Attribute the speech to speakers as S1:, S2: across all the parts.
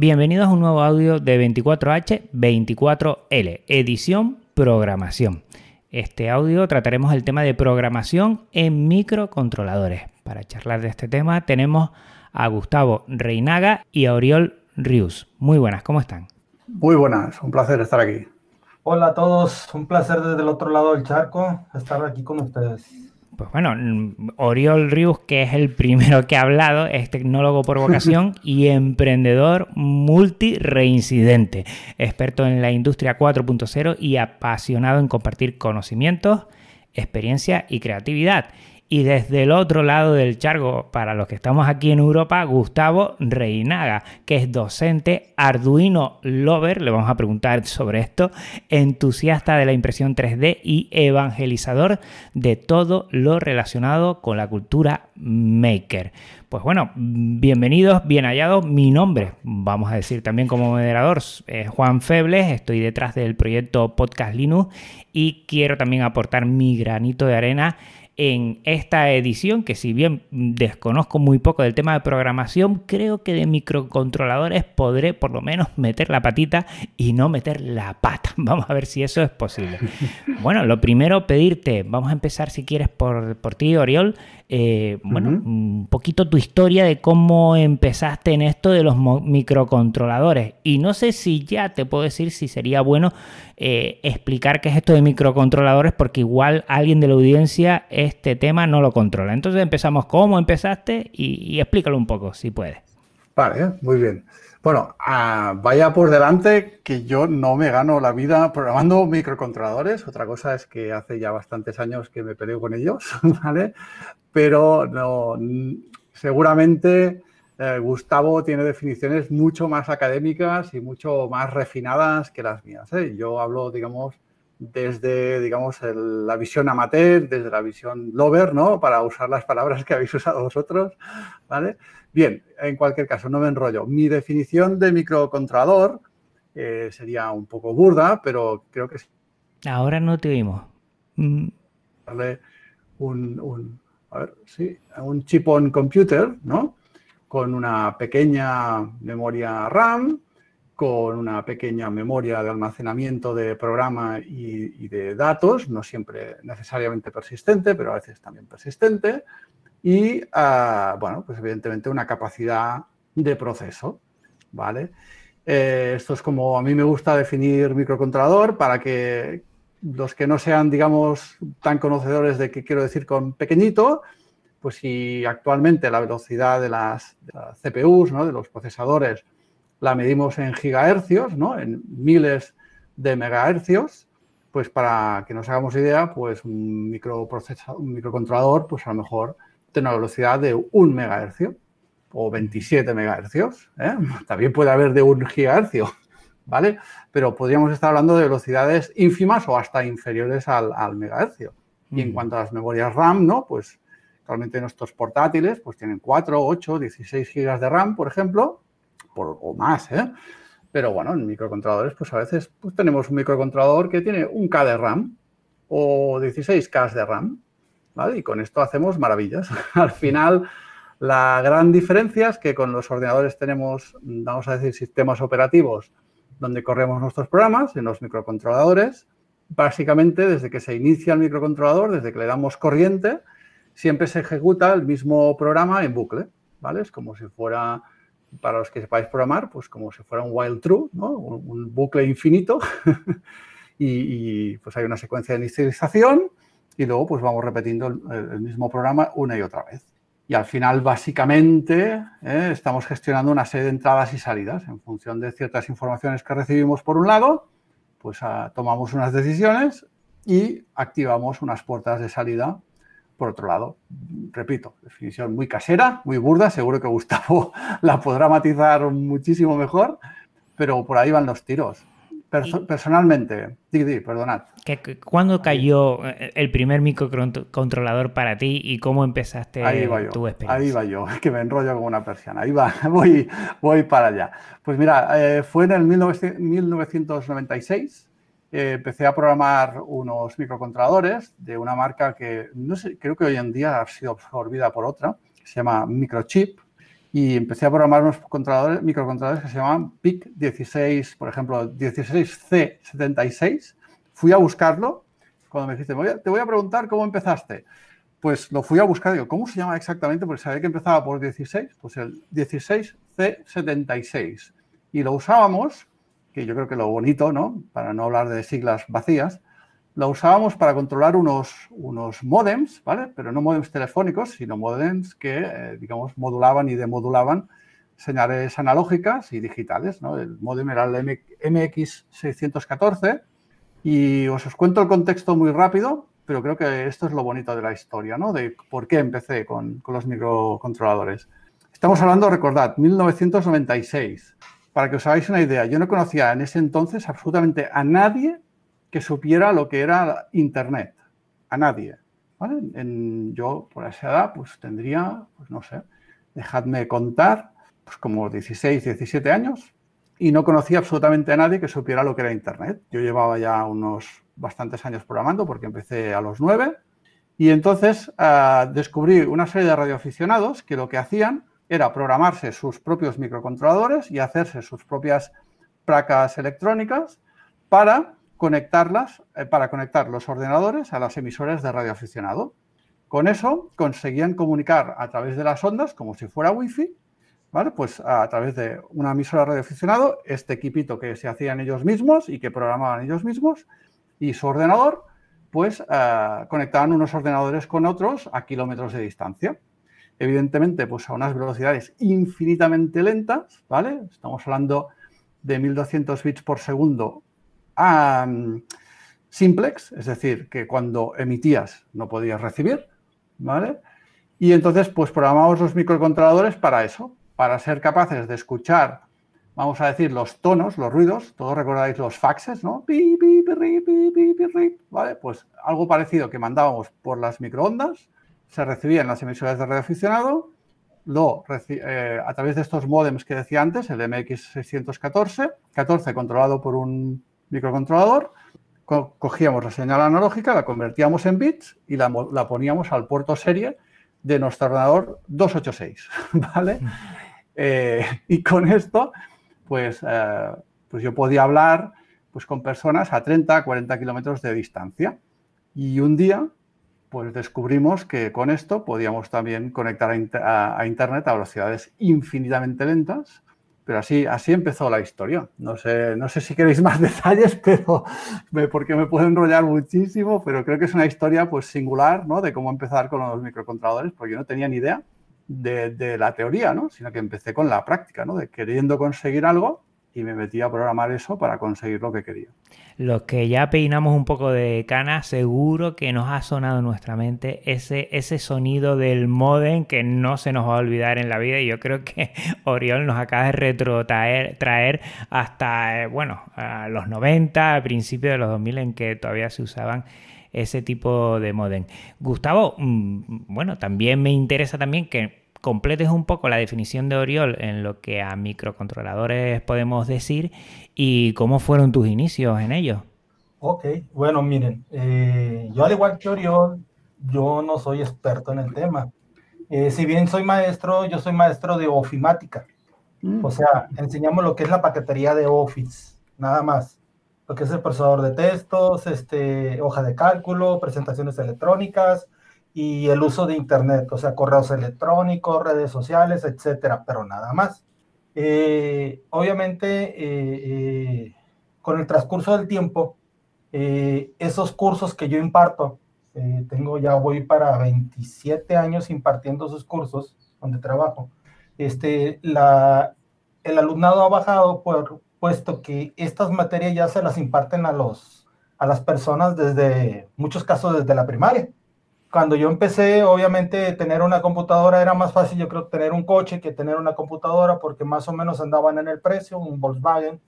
S1: Bienvenidos a un nuevo audio de 24H24L, edición programación. Este audio trataremos el tema de programación en microcontroladores. Para charlar de este tema tenemos a Gustavo Reinaga y a Oriol Rius. Muy buenas, ¿cómo están?
S2: Muy buenas, un placer estar aquí.
S3: Hola a todos, un placer desde el otro lado del charco estar aquí con ustedes.
S1: Pues bueno, Oriol Rius, que es el primero que ha hablado, es tecnólogo por vocación y emprendedor multi-reincidente, experto en la industria 4.0 y apasionado en compartir conocimientos, experiencia y creatividad. Y desde el otro lado del chargo, para los que estamos aquí en Europa, Gustavo Reinaga, que es docente Arduino Lover, le vamos a preguntar sobre esto, entusiasta de la impresión 3D y evangelizador de todo lo relacionado con la cultura maker. Pues bueno, bienvenidos, bien hallados. Mi nombre, vamos a decir también como moderador, es Juan Febles, estoy detrás del proyecto Podcast Linux y quiero también aportar mi granito de arena en esta edición, que si bien desconozco muy poco del tema de programación, creo que de microcontroladores podré por lo menos meter la patita y no meter la pata. Vamos a ver si eso es posible. Bueno, lo primero pedirte, vamos a empezar si quieres por, por ti, Oriol, eh, bueno, un poquito tu historia de cómo empezaste en esto de los microcontroladores. Y no sé si ya te puedo decir si sería bueno eh, explicar qué es esto de microcontroladores, porque igual alguien de la audiencia este tema no lo controla. Entonces empezamos cómo empezaste y, explícalo un poco, si puedes.
S2: Vale, muy bien. Bueno, ah, vaya por delante que yo no me gano la vida programando microcontroladores. Otra cosa es que hace ya bastantes años que me peleo con ellos, ¿vale? pero no, seguramente eh, Gustavo tiene definiciones mucho más académicas y mucho más refinadas que las mías. ¿eh? Yo hablo, digamos, desde, digamos, la visión amateur, desde la visión lover, ¿no? Para usar las palabras que habéis usado vosotros, ¿vale? Bien, en cualquier caso, no me enrollo. Mi definición de microcontrolador eh, sería un poco burda, pero creo que...
S1: Ahora no te oímos. Mm.
S2: Darle un a ver, sí, un chip on computer, ¿no? Con una pequeña memoria RAM, con una pequeña memoria de almacenamiento de programa y, de datos, no siempre necesariamente persistente, pero a veces también persistente, y, ah, bueno, pues evidentemente una capacidad de proceso, ¿vale? Eh, esto es como a mí me gusta definir microcontrolador para que los que no sean, digamos, tan conocedores de qué quiero decir con pequeñito, pues si actualmente la velocidad de las, CPUs, ¿no? de los procesadores, la medimos en gigahercios, ¿no? en miles de megahercios, pues para que nos hagamos idea, pues un, microprocesador, un microcontrolador, pues a lo mejor tiene una velocidad de un megahercio o 27 megahercios. ¿eh? También puede haber de un gigahercio. ¿vale? Pero podríamos estar hablando de velocidades ínfimas o hasta inferiores al, al megahercio. Y en cuanto a las memorias RAM, ¿no? Pues actualmente nuestros portátiles pues tienen 4, 8, 16 gigas de RAM, por ejemplo, por, o más, ¿eh? Pero bueno, en microcontroladores, pues a veces pues tenemos un microcontrolador que tiene un K de RAM o 16 K de RAM, ¿vale? Y con esto hacemos maravillas. Al final, la gran diferencia es que con los ordenadores tenemos, vamos a decir, sistemas operativos donde corremos nuestros programas, en los microcontroladores. Básicamente, desde que se inicia el microcontrolador, desde que le damos corriente, siempre se ejecuta el mismo programa en bucle, ¿vale? Es como si fuera, para los que sepáis programar, pues como si fuera un while true, ¿no? Un, bucle infinito. y, pues hay una secuencia de inicialización y luego pues vamos repitiendo el mismo programa una y otra vez. Y al final, básicamente, eh, estamos gestionando una serie de entradas y salidas en función de ciertas informaciones que recibimos por un lado, pues ah, tomamos unas decisiones y activamos unas puertas de salida por otro lado. Repito, definición muy casera, muy burda, seguro que Gustavo la podrá matizar muchísimo mejor, pero por ahí van los tiros personalmente, di, perdonad.
S1: ¿Cuándo cayó eh, el primer microcontrolador para ti y cómo empezaste tu experiencia?
S2: Ahí va yo, que me enrollo como una persiana. Ahí va, voy, voy para allá. Pues mira, eh, fue en el 1996. Eh, empecé a programar unos microcontroladores de una marca que no sé, creo que hoy en día ha sido absorbida por otra, se llama Microchip. y empecé a programar unos controladores, microcontroladores que se llamaban PIC16, por ejemplo, 16C76. Fui a buscarlo cuando me dijiste, te voy a preguntar cómo empezaste. Pues lo fui a buscar, digo, ¿cómo se llama exactamente? Porque sabía que empezaba por 16, pues el 16C76. Y lo usábamos, que yo creo que lo bonito, ¿no? Para no hablar de siglas vacías, lo usábamos para controlar unos, unos modems, ¿vale? Pero no modems telefónicos, sino modems que, eh, digamos, modulaban y demodulaban señales analógicas y digitales, ¿no? El modem era el MX614 y os, os cuento el contexto muy rápido, pero creo que esto es lo bonito de la historia, ¿no? De por qué empecé con, con los microcontroladores. Estamos hablando, recordad, 1996. Para que os hagáis una idea, yo no conocía en ese entonces absolutamente a nadie que supiera lo que era Internet. A nadie. Yo, por esa edad, pues tendría, pues no sé, dejadme contar, pues como 16, 17 años, y no conocía absolutamente a nadie que supiera lo que era Internet. Yo llevaba ya unos bastantes años programando porque empecé a los 9 y entonces uh, descubrí una serie de radioaficionados que lo que hacían era programarse sus propios microcontroladores y hacerse sus propias placas electrónicas para conectarlas, eh, para conectar los ordenadores a las emisoras de radioaficionado. Con eso conseguían comunicar a través de las ondas, como si fuera wifi, ¿vale? Pues a, través de una emisora radioaficionado, este equipito que se hacían ellos mismos y que programaban ellos mismos, y su ordenador, pues eh, conectaban unos ordenadores con otros a kilómetros de distancia. Evidentemente, pues a unas velocidades infinitamente lentas, ¿vale? Estamos hablando de 1200 bits por segundo a simplex, es decir, que cuando emitías no podías recibir, ¿vale? Y entonces, pues programamos los microcontroladores para eso, para ser capaces de escuchar, vamos a decir, los tonos, los ruidos, todos recordáis los faxes, ¿no? ¿vale? Pues algo parecido que mandábamos por las microondas, se recibía en las emisoras de radioaficionado, lo, eh, a través de estos modems que decía antes, el MX614, 14 controlado por un microcontrolador, cogíamos la señal analógica, la convertíamos en bits y la, poníamos al puerto serie de nuestro ordenador 286, ¿vale? Eh, y con esto, pues, eh, pues yo podía hablar pues, con personas a 30, 40 kilómetros de distancia. Y un día, pues descubrimos que con esto podíamos también conectar a Internet a velocidades infinitamente lentas pero así, así empezó la historia. No sé, no sé si queréis más detalles, pero porque me puedo enrollar muchísimo, pero creo que es una historia pues singular, ¿no? De cómo empezar con los microcontroladores, porque yo no tenía ni idea de, de la teoría, ¿no? Sino que empecé con la práctica, ¿no? De queriendo conseguir algo y me metí a programar eso para conseguir lo que quería.
S1: Los que ya peinamos un poco de cana, seguro que nos ha sonado en nuestra mente ese, ese sonido del modem que no se nos va a olvidar en la vida. Y yo creo que Oriol nos acaba de retrotraer traer hasta, eh, bueno, a los 90, a principios de los 2000 en que todavía se usaban ese tipo de modem. Gustavo, mm, bueno, también me interesa también que completes un poco la definición de Oriol en lo que a microcontroladores podemos decir y cómo fueron tus inicios en ellos.
S3: Ok, bueno, miren, eh, yo al igual que Oriol, yo no soy experto en el tema. Eh, si bien soy maestro, yo soy maestro de ofimática. Mm. O sea, enseñamos lo que es la paquetería de Office, nada más. Lo que es el procesador de textos, este, hoja de cálculo, presentaciones electrónicas, y el uso de Internet, o sea, correos electrónicos, redes sociales, etcétera, pero nada más. Eh, obviamente, eh, eh, con el transcurso del tiempo, esos cursos que yo imparto, tengo ya voy para 27 años impartiendo esos cursos donde trabajo. Este, la, el alumnado ha bajado por, puesto que estas materias ya se las imparten a, los, a las personas desde, muchos casos desde la primaria cuando yo empecé, obviamente tener una computadora era más fácil, yo creo, tener un coche que tener una computadora, porque más o menos andaban en el precio, un Volkswagen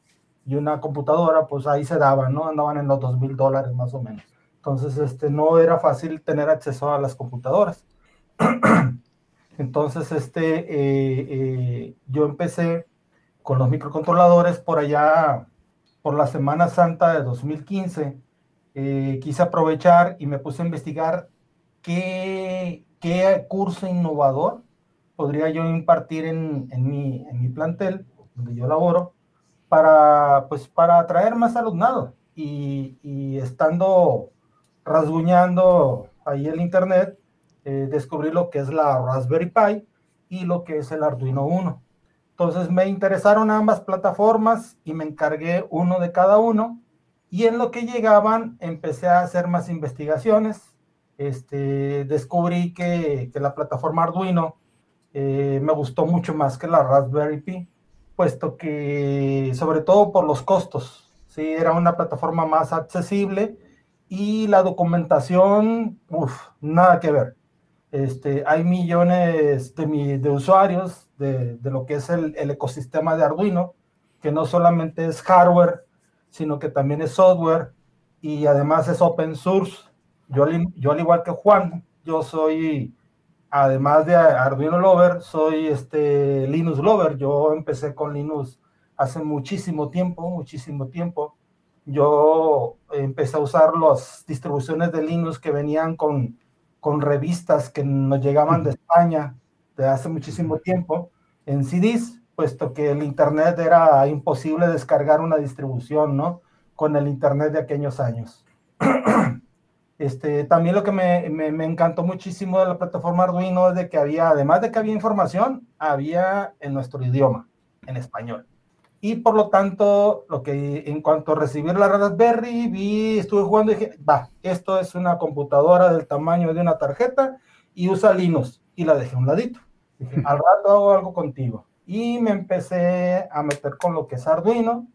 S3: y una computadora, pues ahí se daban, ¿no? Andaban en los dos mil dólares más o menos. Entonces, este, no era fácil tener acceso a las computadoras. Entonces, este, eh, eh, yo empecé con los microcontroladores por allá, por la Semana Santa de 2015. Eh, quise aprovechar y me puse a investigar qué, qué curso innovador podría yo impartir en, en, mi, en mi plantel, donde yo laboro, para, pues, para atraer más alumnado. Y, y estando rasguñando ahí el internet, eh, descubrí lo que es la Raspberry Pi y lo que es el Arduino Uno. Entonces me interesaron ambas plataformas y me encargué uno de cada uno. Y en lo que llegaban empecé a hacer más investigaciones. Este, descubrí que, que la plataforma Arduino eh, me gustó mucho más que la Raspberry Pi, puesto que sobre todo por los costos, ¿sí? era una plataforma más accesible y la documentación, uff, nada que ver. Este, hay millones de, de usuarios de, de, lo que es el, el, ecosistema de Arduino, que no solamente es hardware, sino que también es software y además es open source. Yo, yo al igual que Juan, yo soy, además de Arduino Lover, soy este Linux Lover. Yo empecé con Linux hace muchísimo tiempo, muchísimo tiempo. Yo empecé a usar las distribuciones de Linux que venían con con revistas que nos llegaban de España de hace muchísimo tiempo en CDs, puesto que el Internet era imposible descargar una distribución, ¿no? Con el Internet de aquellos años. Este, también lo que me, me, me, encantó muchísimo de la plataforma Arduino es de que había, además de que había información, había en nuestro idioma, en español. Y por lo tanto, lo que en cuanto a recibir la Raspberry, vi, estuve jugando y dije, va, esto es una computadora del tamaño de una tarjeta y usa Linux. Y la dejé a un ladito. Dije, al rato hago algo contigo. Y me empecé a meter con lo que es Arduino.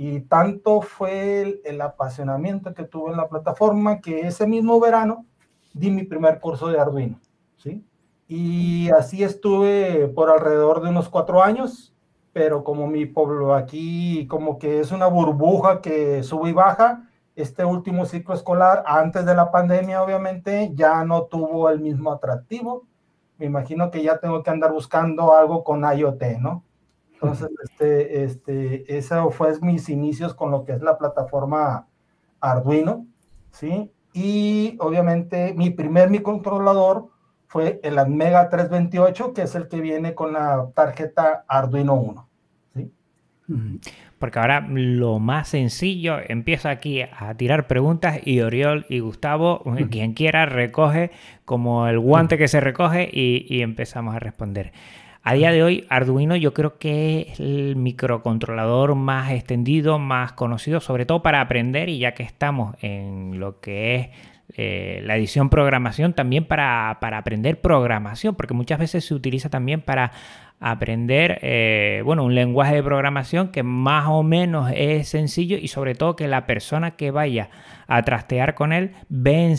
S3: Y tanto fue el, apasionamiento que tuve en la plataforma que ese mismo verano di mi primer curso de Arduino. ¿sí? Y así estuve por alrededor de unos cuatro años pero como mi pueblo aquí como que es una burbuja que sube y baja, este último ciclo escolar, antes de la pandemia obviamente, ya no tuvo el mismo atractivo. Me imagino que ya tengo que andar buscando algo con IoT, ¿no? Entonces, este, este, eso fue mis inicios con lo que es la plataforma Arduino, ¿sí? Y obviamente mi primer microcontrolador fue el Admega 328, que es el que viene con la tarjeta Arduino 1. ¿sí?
S1: Porque ahora lo más sencillo, empiezo aquí a tirar preguntas y Oriol y Gustavo, quien quiera, recoge como el guante que se recoge y, y empezamos a responder. A día de hoy, Arduino yo creo que es el microcontrolador más extendido, más conocido, sobre todo para aprender y ya que estamos en lo que es eh, la edición programación también para, para, aprender programación, porque muchas veces se utiliza también para aprender, eh, bueno, un lenguaje de programación que más o menos es sencillo y sobre todo que la persona que vaya a trastear con él ve,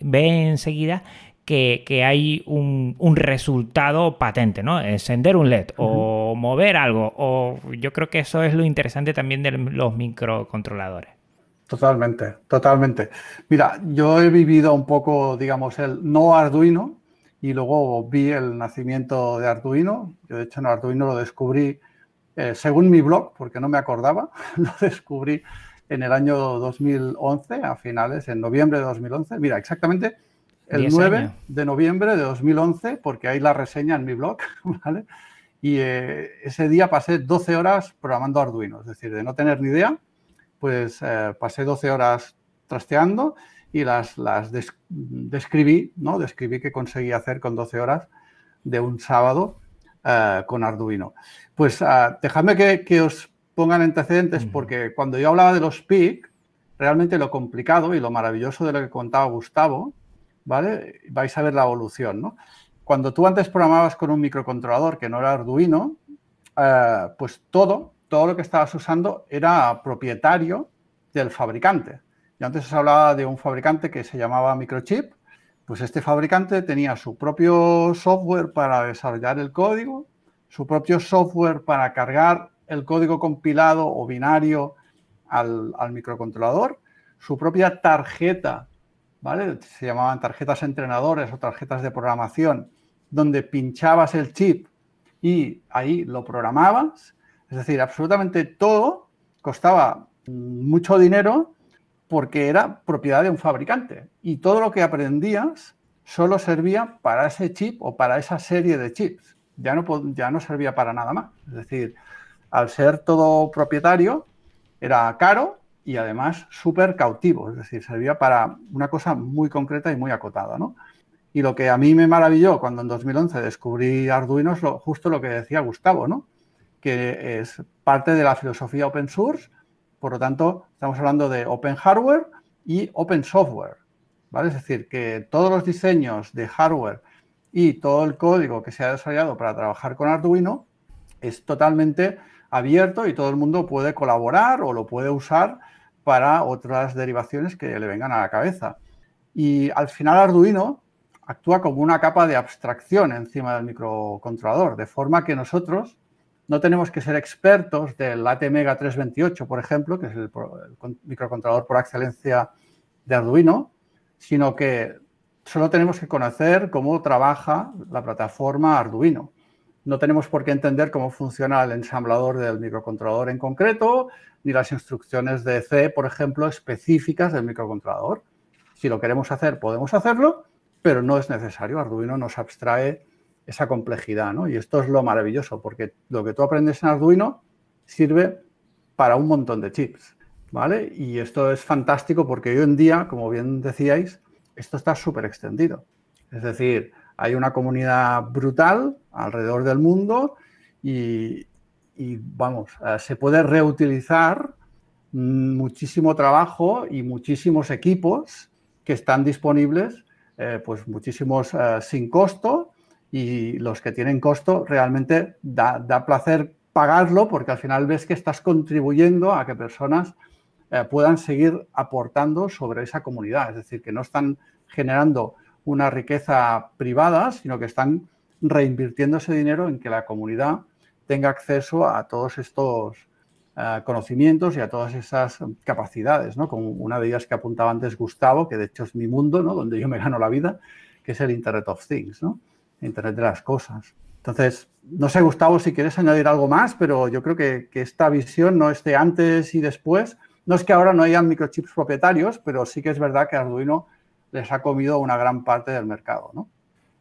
S1: ve enseguida que, que, hay un, un, resultado patente, ¿no? Encender un LED uh -huh. o mover algo, o yo creo que eso es lo interesante también de los microcontroladores.
S2: Totalmente, totalmente. Mira, yo he vivido un poco, digamos, el no Arduino y luego vi el nacimiento de Arduino. Yo, de hecho, en Arduino lo descubrí, eh, según mi blog, porque no me acordaba, lo descubrí en el año 2011, a finales, en noviembre de 2011. Mira, exactamente el 9 años. de noviembre de 2011, porque hay la reseña en mi blog, ¿vale? Y eh, ese día pasé 12 horas programando Arduino, es decir, de no tener ni idea pues eh, pasé 12 horas trasteando y las, las des describí, ¿no? Describí qué conseguí hacer con 12 horas de un sábado eh, con Arduino. Pues uh, dejadme que, que, os pongan antecedentes porque cuando yo hablaba de los PIC, realmente lo complicado y lo maravilloso de lo que contaba Gustavo, ¿vale? Vais a ver la evolución, ¿no? Cuando tú antes programabas con un microcontrolador que no era Arduino, uh, pues todo todo lo que estabas usando era propietario del fabricante. Yo antes os hablaba de un fabricante que se llamaba Microchip, pues este fabricante tenía su propio software para desarrollar el código, su propio software para cargar el código compilado o binario al, al microcontrolador, su propia tarjeta, Se llamaban tarjetas entrenadores o tarjetas de programación, donde pinchabas el chip y ahí lo programabas es decir, absolutamente todo costaba mucho dinero porque era propiedad de un fabricante y todo lo que aprendías solo servía para ese chip o para esa serie de chips. ya no, ya no servía para nada más. Es decir, al ser todo propietario, era caro y además súper cautivo. Es decir, servía para una cosa muy concreta y muy acotada. ¿no? Y lo que a mí me maravilló cuando en 2011 descubrí Arduino es lo, justo lo que decía Gustavo, ¿no? que es parte de la filosofía open source. Por lo tanto, estamos hablando de open hardware y open software. ¿vale? Es decir, que todos los diseños de hardware y todo el código que se ha desarrollado para trabajar con Arduino es totalmente abierto y todo el mundo puede colaborar o lo puede usar para otras derivaciones que le vengan a la cabeza. Y al final Arduino actúa como una capa de abstracción encima del microcontrolador, de forma que nosotros no tenemos que ser expertos del ATmega 328, por ejemplo, que es el, microcontrolador por excelencia de Arduino, sino que solo tenemos que conocer cómo trabaja la plataforma Arduino. No tenemos por qué entender cómo funciona el ensamblador del microcontrolador en concreto, ni las instrucciones de C, por ejemplo, específicas del microcontrolador. Si lo queremos hacer, podemos hacerlo, pero no es necesario. Arduino nos abstrae esa complejidad, ¿no? Y esto es lo maravilloso, porque lo que tú aprendes en Arduino sirve para un montón de chips, ¿vale? Y esto es fantástico porque hoy en día, como bien decíais, esto está súper extendido. Es decir, hay una comunidad brutal alrededor del mundo y, vamos, eh, se puede reutilizar muchísimo trabajo y muchísimos equipos que están disponibles, eh, pues muchísimos eh, sin costo y los que tienen costo realmente da, placer pagarlo porque al final ves que estás contribuyendo a que personas puedan seguir aportando sobre esa comunidad. Es decir, que no están generando una riqueza privada, sino que están reinvirtiendo ese dinero en que la comunidad tenga acceso a todos estos eh, conocimientos y a todas esas capacidades, ¿no? Como una de ellas que apuntaba antes Gustavo, que de hecho es mi mundo, ¿no? Donde yo me gano la vida, que es el Internet of Things, ¿no? Internet de las cosas. Entonces, no sé, Gustavo, si quieres añadir algo más, pero yo creo que, que esta visión no esté antes y después. No es que ahora no hayan microchips propietarios, pero sí que es verdad que Arduino les ha comido una gran parte del mercado, ¿no?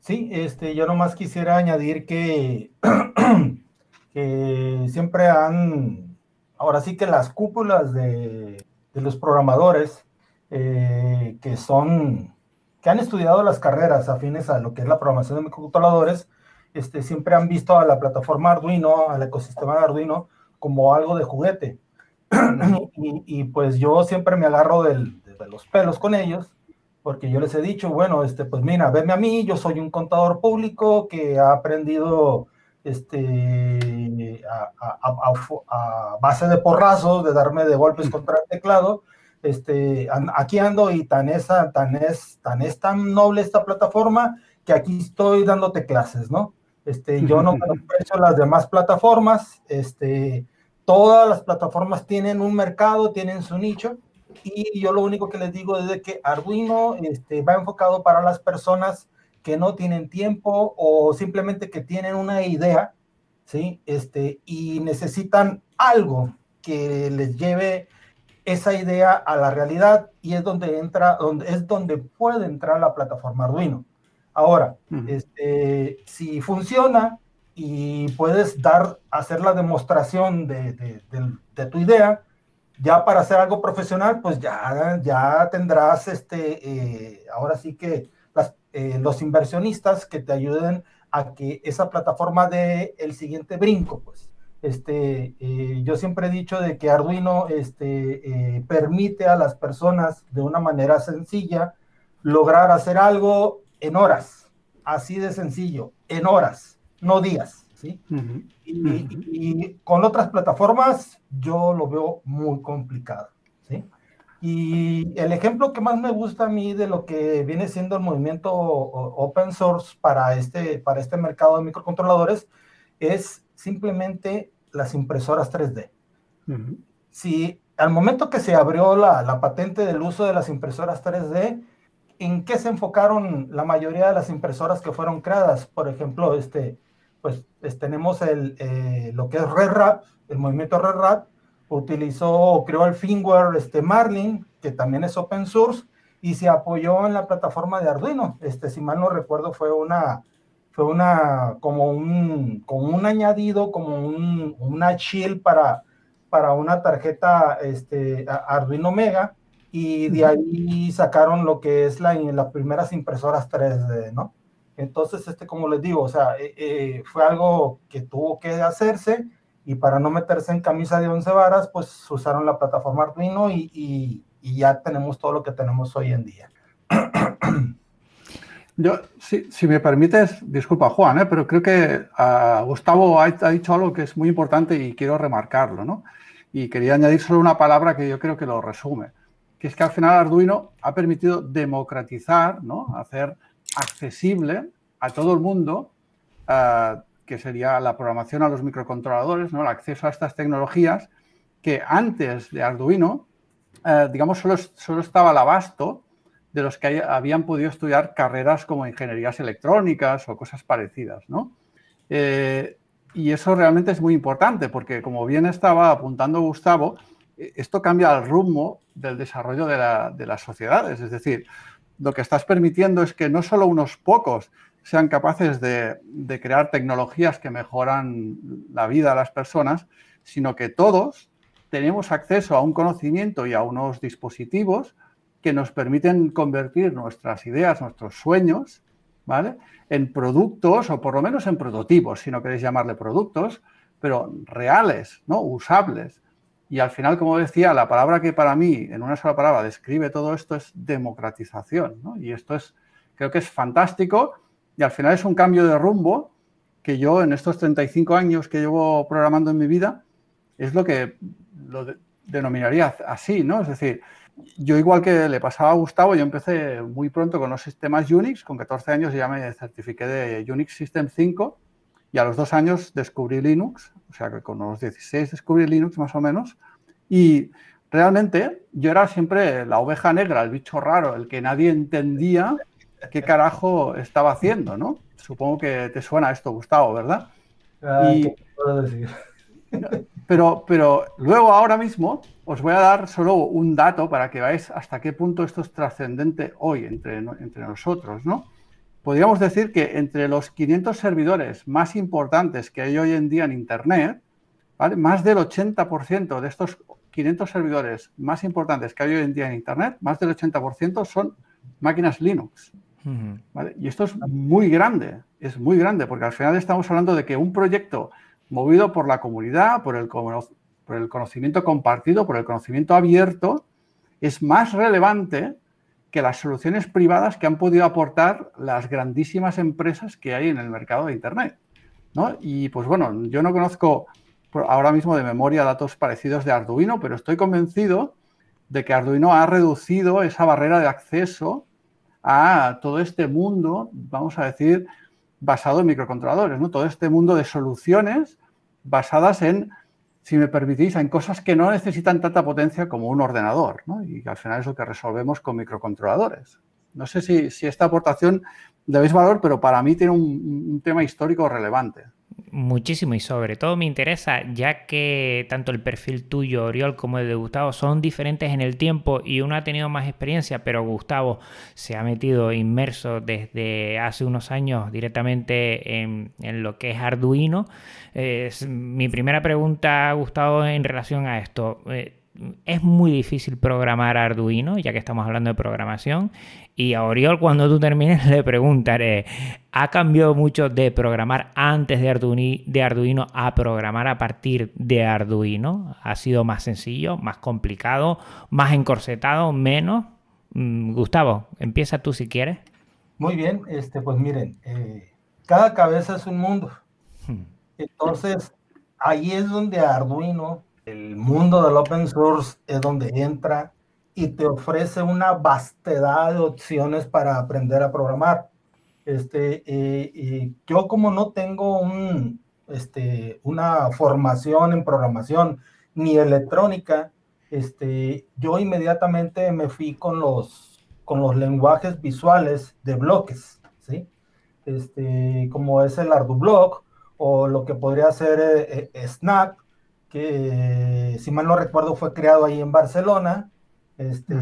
S3: Sí, este, yo nomás quisiera añadir que, siempre han, ahora sí que las cúpulas de, los programadores eh, que son, que han estudiado las carreras afines a lo que es la programación de microcontroladores, este, siempre han visto a la plataforma Arduino, al ecosistema de Arduino, como algo de juguete. y, pues yo siempre me agarro de los pelos con ellos porque yo les he dicho, bueno, este, pues mira, venme a mí, yo soy un contador público que ha aprendido este, a, base de porrazos, de darme de golpes contra el teclado, este, aquí ando y tan es, tan, es, tan es tan noble esta plataforma que aquí estoy dándote clases, ¿no? Este, yo no aprecio las demás plataformas, este, todas las plataformas tienen un mercado, tienen su nicho, y yo lo único que les digo es que Arduino este, va enfocado para las personas que no tienen tiempo o simplemente que tienen una idea, ¿sí? Este, y necesitan algo que les lleve esa idea a la realidad y es donde entra, donde, es donde puede entrar la plataforma Arduino. Ahora, este, si funciona y puedes dar, hacer la demostración de, de, de tu idea, ya para hacer algo profesional, pues ya, ya tendrás, este, eh, ahora sí que eh, los inversionistas que te ayuden a que esa plataforma dé el siguiente brinco, pues. Este, eh, yo siempre he dicho de que Arduino este, permite a las personas de una manera sencilla lograr hacer algo en horas, así de sencillo, en horas, no días, ¿sí? y, con otras plataformas yo lo veo muy complicado. Y el ejemplo que más me gusta a mí de lo que viene siendo el movimiento open source para este, para este mercado de microcontroladores es simplemente las impresoras 3D. Si al momento que se abrió la, la, patente del uso de las impresoras 3D, ¿en qué se enfocaron la mayoría de las impresoras que fueron creadas? Por ejemplo, este, pues, tenemos el, eh, lo que es RedRap, el movimiento RedRap, utilizó o creó el firmware este, Marlin, que también es open source, y se apoyó en la plataforma de Arduino. Este, si mal no recuerdo, fue una, fue una, como un, como un añadido, como un, una chill para, para una tarjeta este, Arduino Mega y de ahí sacaron lo que es la, las primeras impresoras 3D, ¿no? Entonces, este, como les digo, o sea, eh, eh, fue algo que tuvo que hacerse y para no meterse en camisa de once varas, pues usaron la plataforma Arduino y, y, ya tenemos todo lo que tenemos hoy en día.
S2: Yo, si, si me permites, disculpa Juan, ¿eh? pero creo que uh, Gustavo ha, ha, dicho algo que es muy importante y quiero remarcarlo, ¿no? Y quería añadir solo una palabra que yo creo que lo resume, que es que al final Arduino ha permitido democratizar, ¿no? Hacer accesible a todo el mundo, uh, que sería la programación a los microcontroladores, ¿no? el acceso a estas tecnologías, que antes de Arduino, uh, digamos, solo, solo estaba al abasto de los que habían podido estudiar carreras como ingenierías electrónicas o cosas parecidas, ¿no? Eh, y eso realmente es muy importante porque, como bien estaba apuntando Gustavo, eh, esto cambia el rumbo del desarrollo de, la, de las sociedades. Es decir, lo que estás permitiendo es que no solo unos pocos sean capaces de, crear tecnologías que mejoran la vida de las personas, sino que todos tenemos acceso a un conocimiento y a unos dispositivos que nos permiten convertir nuestras ideas, nuestros sueños, ¿vale? En productos o por lo menos en prototipos, si no queréis llamarle productos, pero reales, ¿no? Usables. Y al final, como decía, la palabra que para mí, en una sola palabra, describe todo esto es democratización, ¿no? Y esto es, creo que es fantástico y al final es un cambio de rumbo que yo en estos 35 años que llevo programando en mi vida, es lo que lo de, denominaría así, ¿no? Es decir, yo igual que le pasaba a Gustavo, yo empecé muy pronto con los sistemas Unix, con 14 años ya me certifiqué de Unix System 5 y a los dos años descubrí Linux, o sea que con los 16 descubrí Linux más o menos y realmente yo era siempre la oveja negra, el bicho raro, el que nadie entendía qué carajo estaba haciendo, ¿no? Supongo que te suena esto, Gustavo, ¿verdad?
S3: Ah, y... puedo decir?
S2: Pero, pero luego, ahora mismo, os voy a dar solo un dato para que veáis hasta qué punto esto es trascendente hoy entre, entre nosotros, ¿no? Podríamos decir que entre los 500 servidores más importantes que hay hoy en día en Internet, ¿vale? más del 80% de estos 500 servidores más importantes que hay hoy en día en Internet, más del 80% son máquinas Linux. Y esto es muy grande, es muy grande, porque al final estamos hablando de que un proyecto movido por la comunidad, por el, por el conocimiento compartido, por el conocimiento abierto, es más relevante que las soluciones privadas que han podido aportar las grandísimas empresas que hay en el mercado de Internet. ¿no? Y pues bueno, yo no conozco ahora mismo de memoria datos parecidos de Arduino, pero estoy convencido de que Arduino ha reducido esa barrera de acceso a todo este mundo, vamos a decir, basado en microcontroladores, ¿no? Todo este mundo de soluciones basadas en, si me permitís, en cosas que no necesitan tanta potencia como un ordenador, ¿no? Y al final es lo que resolvemos con microcontroladores. No sé si, si esta aportación le veis valor, pero para mí tiene un tema histórico relevante.
S1: Muchísimo y sobre todo me interesa ya que tanto el perfil tuyo, Oriol, como el de Gustavo son diferentes en el tiempo y uno ha tenido más experiencia, pero Gustavo se ha metido inmerso desde hace unos años directamente en, lo que es Arduino. Mi primera pregunta, Gustavo, en relación a esto. Eh, es muy difícil programar Arduino, ya que estamos hablando de programación. Y a Oriol, cuando tú termines, le preguntaré, ¿ha cambiado mucho de programar antes de Arduino, de Arduino a programar a partir de Arduino? ¿Ha sido más sencillo, más complicado, más encorsetado, menos? Mm, Gustavo, empieza tú si quieres.
S3: Muy bien, este, pues miren, eh, cada cabeza es un mundo. Hmm. Entonces, ahí es donde Arduino el mundo del open source es donde entra y te ofrece una vastedad de opciones para aprender a programar. Este, y yo como no tengo un, este, una formación en programación ni electrónica, este, yo inmediatamente me fui con los, con los lenguajes visuales de bloques, ¿sí? Este, como es el ArduBlock o lo que podría ser eh, eh, Snap, que si mal no recuerdo fue creado ahí en Barcelona, este,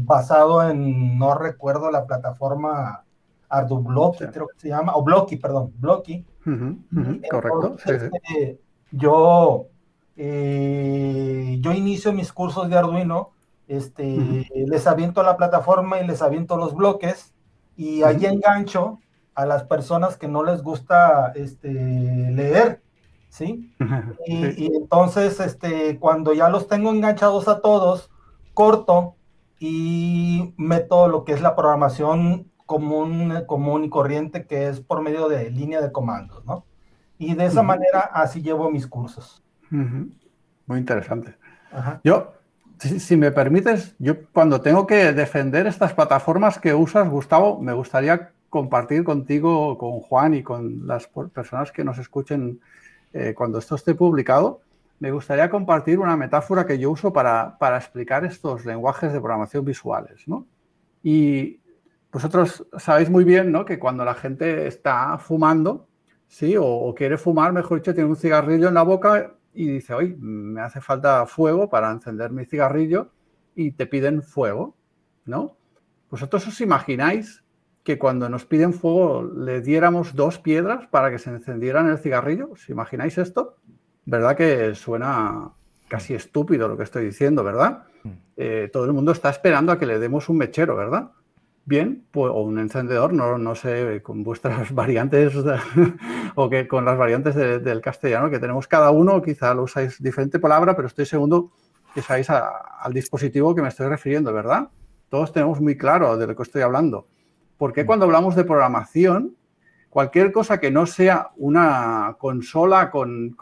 S3: basado en, no recuerdo la plataforma Ardublocky, creo que se llama, o Blocky, perdón, Blocky.
S2: correcto.
S3: Este, yo, eh, yo inicio mis cursos de Arduino, este, les aviento la plataforma y les aviento los bloques y ahí engancho a las personas que no les gusta este, leer, ¿sí? Y, entonces, este, cuando ya los tengo enganchados a todos, corto y meto lo que es la programación común, común y corriente, que es por medio de línea de comandos, ¿no? Y de esa manera así llevo mis cursos.
S2: Muy interesante. Yo, si, me permites, yo cuando tengo que defender estas plataformas que usas, Gustavo, me gustaría compartir contigo, con Juan y con las personas que nos escuchen eh, cuando esto esté publicado, me gustaría compartir una metáfora que yo uso para, explicar estos lenguajes de programación visuales. ¿no? Y vosotros sabéis muy bien ¿no? que cuando la gente está fumando, ¿sí? O, quiere fumar, mejor dicho, tiene un cigarrillo en la boca y dice, oye, me hace falta fuego para encender mi cigarrillo y te piden fuego, ¿no? ¿Vosotros os imagináis que cuando nos piden fuego le diéramos dos piedras para que se encendieran el cigarrillo? ¿Os imagináis esto? ¿Verdad que suena casi estúpido lo que estoy diciendo, verdad? Mm. Eh, todo el mundo está esperando a que le demos un mechero, ¿verdad? Bien, pues, o un encendedor, no, no sé, con vuestras variantes o que con las variantes del castellano que tenemos cada uno, quizá lo usáis diferente palabra, pero estoy seguro que sabéis al dispositivo que me estoy refiriendo, ¿verdad? Todos tenemos muy claro de lo que estoy hablando. Porque mm. cuando hablamos de programación, cualquier cosa que no sea una consola con,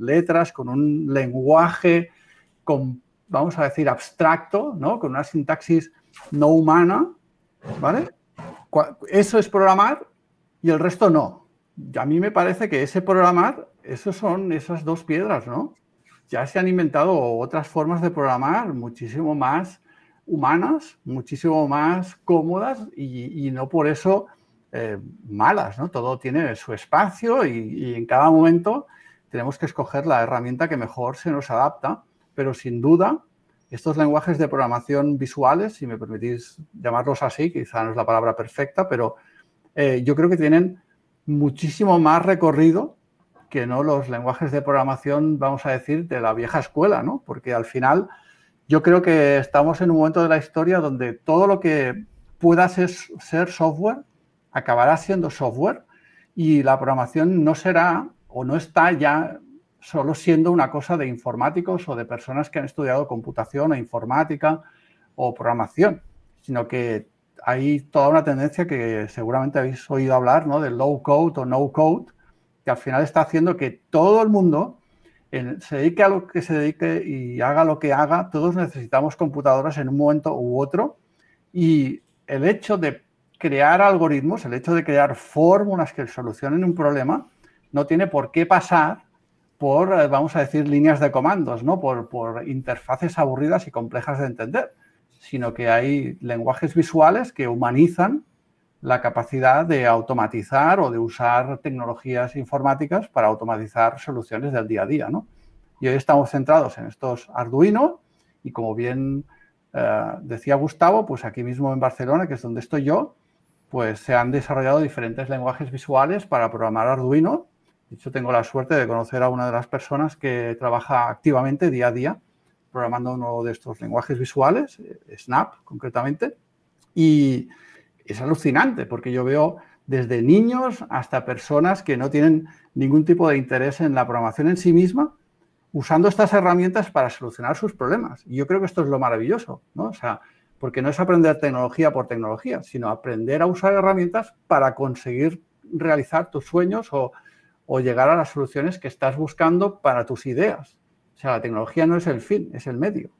S2: letras, con un lenguaje, con, vamos a decir, abstracto, ¿no? con una sintaxis no humana, ¿vale? Eso es programar y el resto no. A mí me parece que ese programar, esos son esas dos piedras, ¿no? Ya se han inventado otras formas de programar muchísimo más humanas, muchísimo más cómodas y, no por eso eh, malas, ¿no? Todo tiene su espacio y, en cada momento tenemos que escoger la herramienta que mejor se nos adapta, pero sin duda estos lenguajes de programación visuales, si me permitís llamarlos así, quizá no es la palabra perfecta, pero eh, yo creo que tienen muchísimo más recorrido que no los lenguajes de programación, vamos a decir, de la vieja escuela, ¿no? Porque al final yo creo que estamos en un momento de la historia donde todo lo que pueda ser, software acabará siendo software y la programación no será o no está ya solo siendo una cosa de informáticos o de personas que han estudiado computación o informática o programación, sino que hay toda una tendencia que seguramente habéis oído hablar, ¿no? Del low code o no code, que al final está haciendo que todo el mundo se dedique a lo que se dedique y haga lo que haga, todos necesitamos computadoras en un momento u otro y el hecho de crear algoritmos, el hecho de crear fórmulas que solucionen un problema, no tiene por qué pasar por, eh, vamos a decir, líneas de comandos, ¿no? Por, por interfaces aburridas y complejas de entender, sino que hay lenguajes visuales que humanizan la capacidad de automatizar o de usar tecnologías informáticas para automatizar soluciones del día a día. ¿no? Y hoy estamos centrados en estos Arduino y como bien eh, decía Gustavo, pues aquí mismo en Barcelona, que es donde estoy yo, pues se han desarrollado diferentes lenguajes visuales para programar Arduino. De hecho, tengo la suerte de conocer a una de las personas que trabaja activamente día a día programando uno de estos lenguajes visuales, eh, Snap concretamente. Y, es alucinante porque yo veo desde niños hasta personas que no tienen ningún tipo de interés en la programación en sí misma, usando estas herramientas para solucionar sus problemas. Y yo creo que esto es lo maravilloso, ¿no? O sea, porque no es aprender tecnología por tecnología, sino aprender a usar herramientas para conseguir realizar tus sueños o, o llegar a las soluciones que estás buscando para tus ideas. O sea, la tecnología no es el fin, es el medio.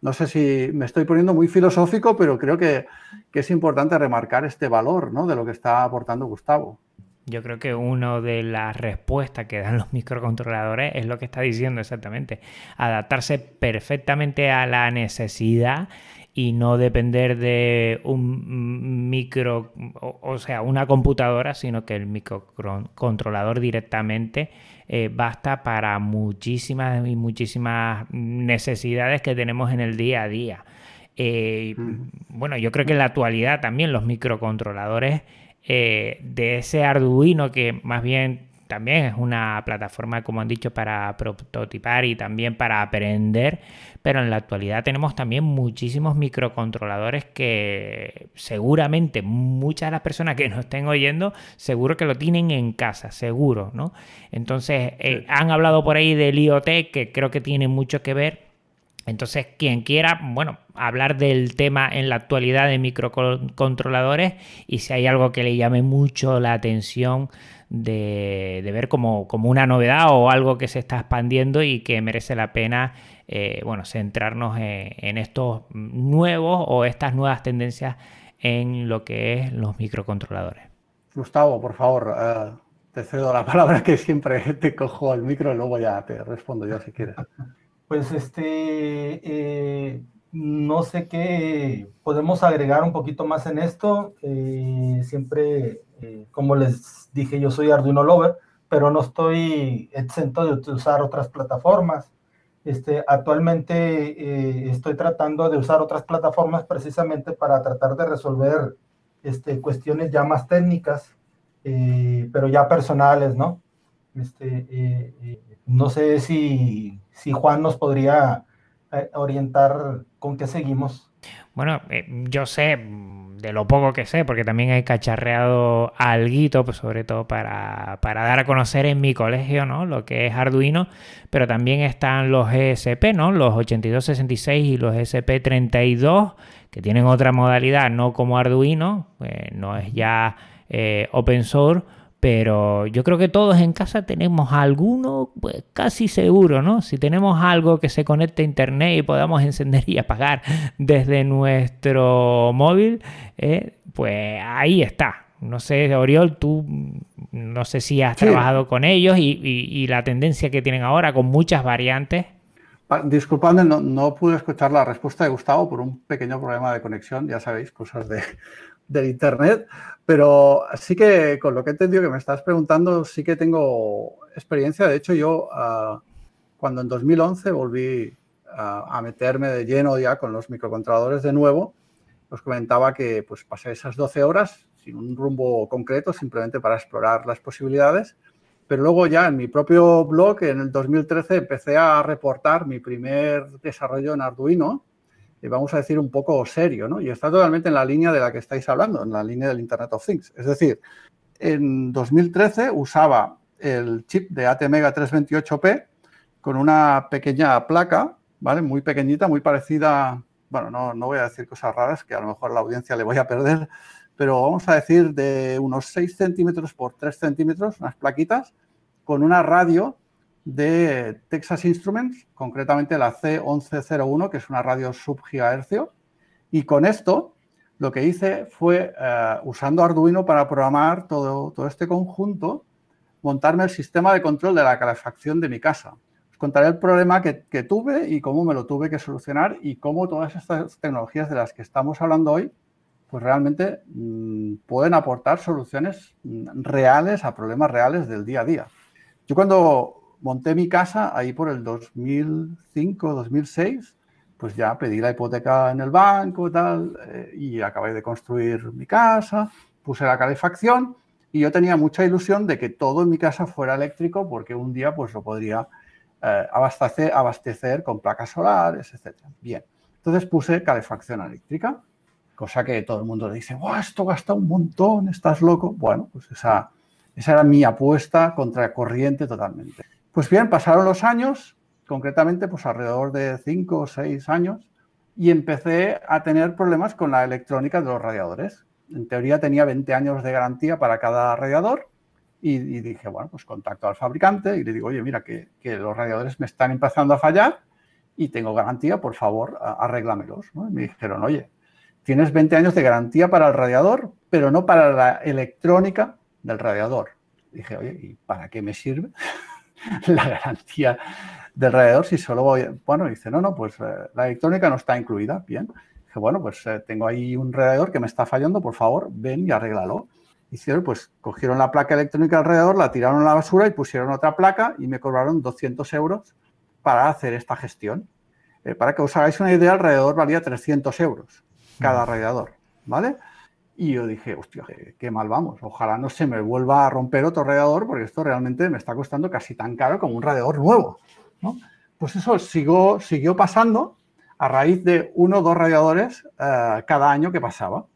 S2: No sé si me estoy poniendo muy filosófico, pero creo que, es importante remarcar este valor ¿no? de lo que está aportando Gustavo.
S1: Yo creo que una de las respuestas que dan los microcontroladores es lo que está diciendo exactamente. Adaptarse perfectamente a la necesidad y no depender de un micro, o, sea, una computadora, sino que el microcontrolador directamente eh, basta para muchísimas y muchísimas necesidades que tenemos en el día a día. Eh, bueno, yo creo que en la actualidad también los microcontroladores eh, de ese Arduino que más bien también es una plataforma, como han dicho, para prototipar y también para aprender, pero en la actualidad tenemos también muchísimos microcontroladores que seguramente muchas de las personas que nos estén oyendo, seguro que lo tienen en casa, seguro, ¿no? Entonces, eh, han hablado por ahí del IoT, que creo que tiene mucho que ver. Entonces, quien quiera, bueno, hablar del tema en la actualidad de microcontroladores y si hay algo que le llame mucho la atención, de, ver como, una novedad o algo que se está expandiendo y que merece la pena eh, bueno, centrarnos en, estos nuevos o estas nuevas tendencias en lo que es los microcontroladores.
S2: Gustavo, por favor, eh, te cedo la palabra que siempre te cojo el micro y luego ya te respondo yo si quieres.
S3: Pues este, eh, no sé qué podemos agregar un poquito más en esto. siempre eh, como les dije, yo soy Arduino Lover, pero no estoy exento de usar otras plataformas. Este, actualmente eh, estoy tratando de usar otras plataformas precisamente para tratar de resolver este, cuestiones ya más técnicas, eh, pero ya personales, ¿no? Este, no sé si, si Juan nos podría orientar con qué seguimos.
S1: Bueno, yo sé de lo poco que sé, porque también he cacharreado algo, pues sobre todo para, dar a conocer en mi colegio, ¿no? Lo que es Arduino, pero también están los ESP, ¿no? Los 8266 y los ESP32, que tienen otra modalidad, no como Arduino, pues no es ya eh, open source, pero yo creo que todos en casa tenemos alguno, pues casi seguro, ¿no? Si tenemos algo que se conecte a internet y podamos encender y apagar desde nuestro móvil, eh, pues ahí está. No sé, Oriol, tú no sé si has trabajado con ellos y, la tendencia que tienen ahora con muchas variantes.
S2: Disculpadme, no, no, pude escuchar la respuesta de Gustavo por un pequeño problema de conexión, ya sabéis, cosas de, del Internet, pero sí que con lo que he entendido que me estás preguntando, sí que tengo experiencia. De hecho, yo ah, cuando en 2011 volví a meterme de lleno ya con los microcontroladores de nuevo, os comentaba que pues pasé esas 12 horas sin un rumbo concreto, simplemente para explorar las posibilidades. Pero luego ya en mi propio blog, en el 2013, empecé a reportar mi primer desarrollo en Arduino vamos a decir, un poco serio, ¿no? Y está totalmente en la línea de la que estáis hablando, en la línea del Internet of Things. Es decir, en 2013 usaba el chip de ATmega 328P con una pequeña placa, ¿vale? Muy pequeñita, muy parecida, bueno, no, no voy a decir cosas raras que a lo mejor a la audiencia le voy a perder, pero vamos a decir de unos 6 centímetros por 3 centímetros, unas plaquitas, con una radio de Texas Instruments, concretamente la C1101, que es una radio subgigahercio. Y con esto lo que hice fue, eh, usando Arduino para programar todo, todo este conjunto, montarme el sistema de control de la calefacción de mi casa. Os contaré el problema que, tuve y cómo me lo tuve que solucionar y cómo todas estas tecnologías de las que estamos hablando hoy, pues realmente mm, pueden aportar soluciones mm, reales a problemas reales del día a día. Yo cuando monté mi casa ahí por el 2005, 2006, pues ya pedí la hipoteca en el banco tal, eh, y acabé de construir mi casa, puse la calefacción y yo tenía mucha ilusión de que todo en mi casa fuera eléctrico porque un día pues lo podría eh, abastecer, abastecer con placas solares, etc. Bien, entonces puse calefacción eléctrica, cosa que todo el mundo le dice, ¡Wow, esto gasta un montón, estás loco! Bueno, pues esa, esa era mi apuesta contra corriente totalmente. Pues bien, pasaron los años, concretamente pues alrededor de 5 o 6 años, y empecé a tener problemas con la electrónica de los radiadores. En teoría tenía 20 años de garantía para cada radiador y, dije, bueno, pues contacto al fabricante y le digo, oye, mira, que, los radiadores me están empezando a fallar y tengo garantía, por favor, arréglamelos. Me dijeron, oye, tienes 20 años de garantía para el radiador, pero no para la electrónica del radiador. Dije, oye, ¿y para qué me sirve? la garantía del radiador si solo voy... Bueno, dice, no, no, pues eh, la electrónica no está incluida. Bien. Dije, bueno, pues eh, tengo ahí un radiador que me está fallando, por favor, ven y arréglalo. Hicieron, pues cogieron la placa electrónica alrededor, la tiraron a la basura y pusieron otra placa y me cobraron 200 euros para hacer esta gestión. Eh, para que os hagáis una idea, el radiador valía 300 euros cada radiador, ¿vale? Y yo dije, hostia, qué mal vamos. Ojalá no se me vuelva a romper otro radiador porque esto realmente me está costando casi tan caro como un radiador nuevo. Pues eso siguió, siguió pasando a raíz de uno o dos radiadores eh, cada año que pasaba.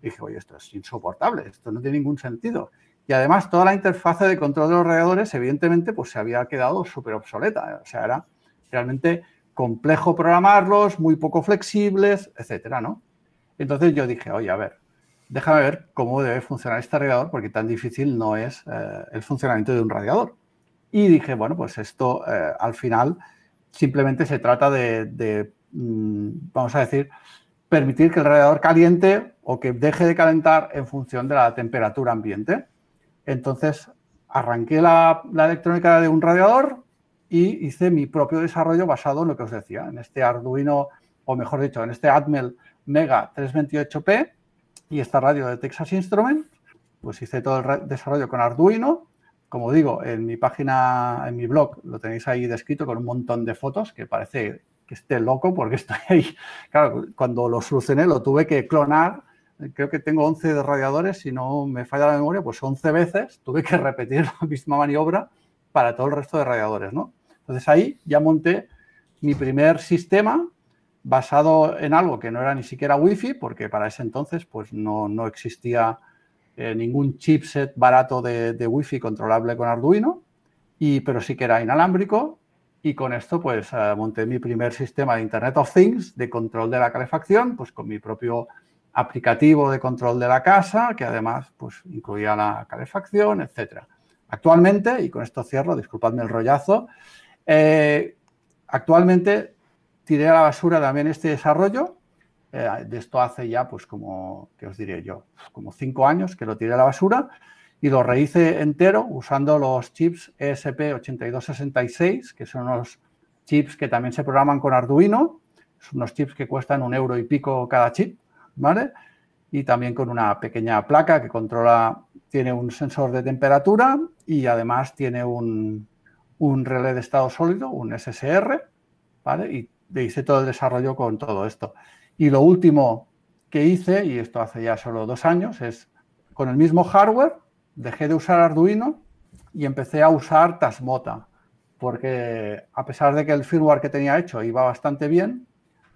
S2: Y dije, oye, esto es insoportable, esto no tiene ningún sentido. Y además toda la interfase de control de los radiadores, evidentemente, pues se había quedado súper obsoleta. O sea, era realmente complejo programarlos, muy poco flexibles, etcétera, ¿no? Entonces yo dije, oye, a ver, déjame ver cómo debe funcionar este radiador, porque tan difícil no es eh, el funcionamiento de un radiador. Y dije, bueno, pues esto eh, al final simplemente se trata de, mm, vamos a decir, permitir que el radiador caliente o que deje de calentar en función de la temperatura ambiente. Entonces, arranqué la, la electrónica de un radiador y hice mi propio desarrollo basado en lo que os decía, en este Arduino, o mejor dicho, en este Atmel Mega 328P y esta radio de Texas Instruments, pues hice todo el desarrollo con Arduino. Como digo, en mi página, en mi blog, lo tenéis ahí descrito con un montón de fotos que parece que esté loco porque estoy ahí. Claro, cuando lo solucioné lo tuve que clonar. Creo que tengo 11 radiadores, si no me falla la memoria, pues 11 veces tuve que repetir la misma maniobra para todo el resto de radiadores, ¿no? Entonces ahí ya monté mi primer sistema basado en algo que no era ni siquiera Wi-Fi, porque para ese entonces pues no, no existía eh, ningún chipset barato de, de Wi-Fi controlable con Arduino, y, pero sí que era inalámbrico. Y con esto pues eh, monté mi primer sistema de Internet of Things de control de la calefacción, pues con mi propio aplicativo de control de la casa, que además pues incluía la calefacción, etc. Actualmente, y con esto cierro, disculpadme el rollazo, eh, actualmente tiré a la basura también este desarrollo. Eh, de esto hace ya, pues como, ¿qué os diré yo? Como cinco años que lo tiré a la basura y lo rehice entero usando los chips ESP8266, que son unos chips que también se programan con Arduino. Son unos chips que cuestan un euro y pico cada chip, ¿vale? Y también con una pequeña placa que controla, tiene un sensor de temperatura y además tiene un, un relé de estado sólido, un SSR, ¿vale? Hice todo el desarrollo con todo esto. Y lo último que hice, y esto hace ya solo dos años, es con el mismo hardware, dejé de usar Arduino y empecé a usar Tasmota, porque a pesar de que el firmware que tenía hecho iba bastante bien,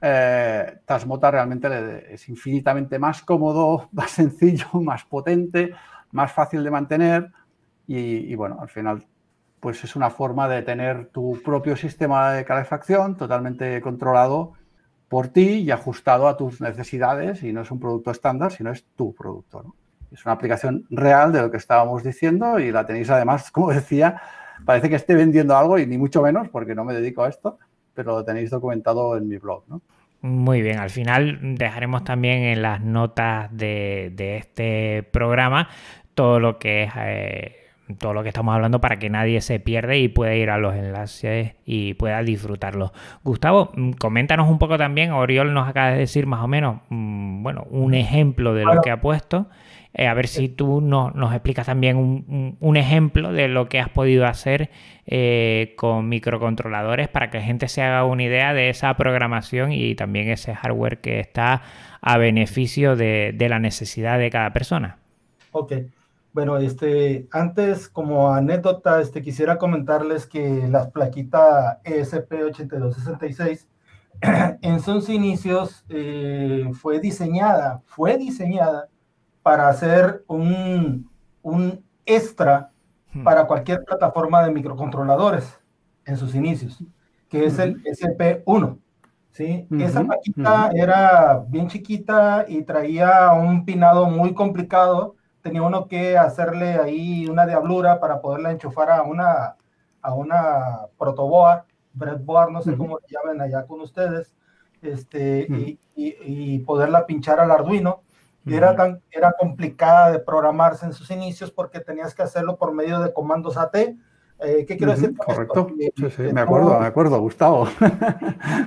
S2: eh, Tasmota realmente es infinitamente más cómodo, más sencillo, más potente, más fácil de mantener y bueno, al final pues es una forma de tener tu propio sistema de calefacción totalmente controlado por ti y ajustado a tus necesidades y no es un producto estándar, sino es tu producto. Es una aplicación real de lo que estábamos diciendo y la tenéis además, como decía, parece que esté vendiendo algo y ni mucho menos porque no me dedico a esto, pero lo tenéis documentado en mi blog.
S1: Muy bien, al final dejaremos también en las notas de, este programa todo lo que es... Eh, todo lo que estamos hablando para que nadie se pierda y pueda ir a los enlaces y pueda disfrutarlo. Gustavo, mm, coméntanos un poco también, Oriol nos acaba de decir más o menos, mm, bueno, un ejemplo de lo que ha puesto. Eh, a ver si tú nos explicas también un, ejemplo de lo que has podido hacer eh, con microcontroladores para que la gente se haga una idea de esa programación y también ese hardware que está a beneficio de, de la necesidad de cada persona.
S3: Ok. Bueno, este, antes como anécdota, este, quisiera comentarles que la plaquita ESP8266 en sus inicios eh, fue diseñada, fue diseñada para hacer un, un extra hmm. para cualquier plataforma de microcontroladores en sus inicios, que es el SP1. ¿sí? Esa plaquita era bien chiquita y traía un pinado muy complicado tenía uno que hacerle ahí una diablura para poderla enchufar a una, a una protoboard, breadboard, no sé cómo se llaman allá con ustedes, este, y, y, poderla pinchar al Arduino. Y era, tan, era complicada de programarse en sus inicios porque tenías que hacerlo por medio de comandos AT. Eh, ¿Qué quiero decir?
S2: Correcto. Sí, sí, me acuerdo, me acuerdo, Gustavo.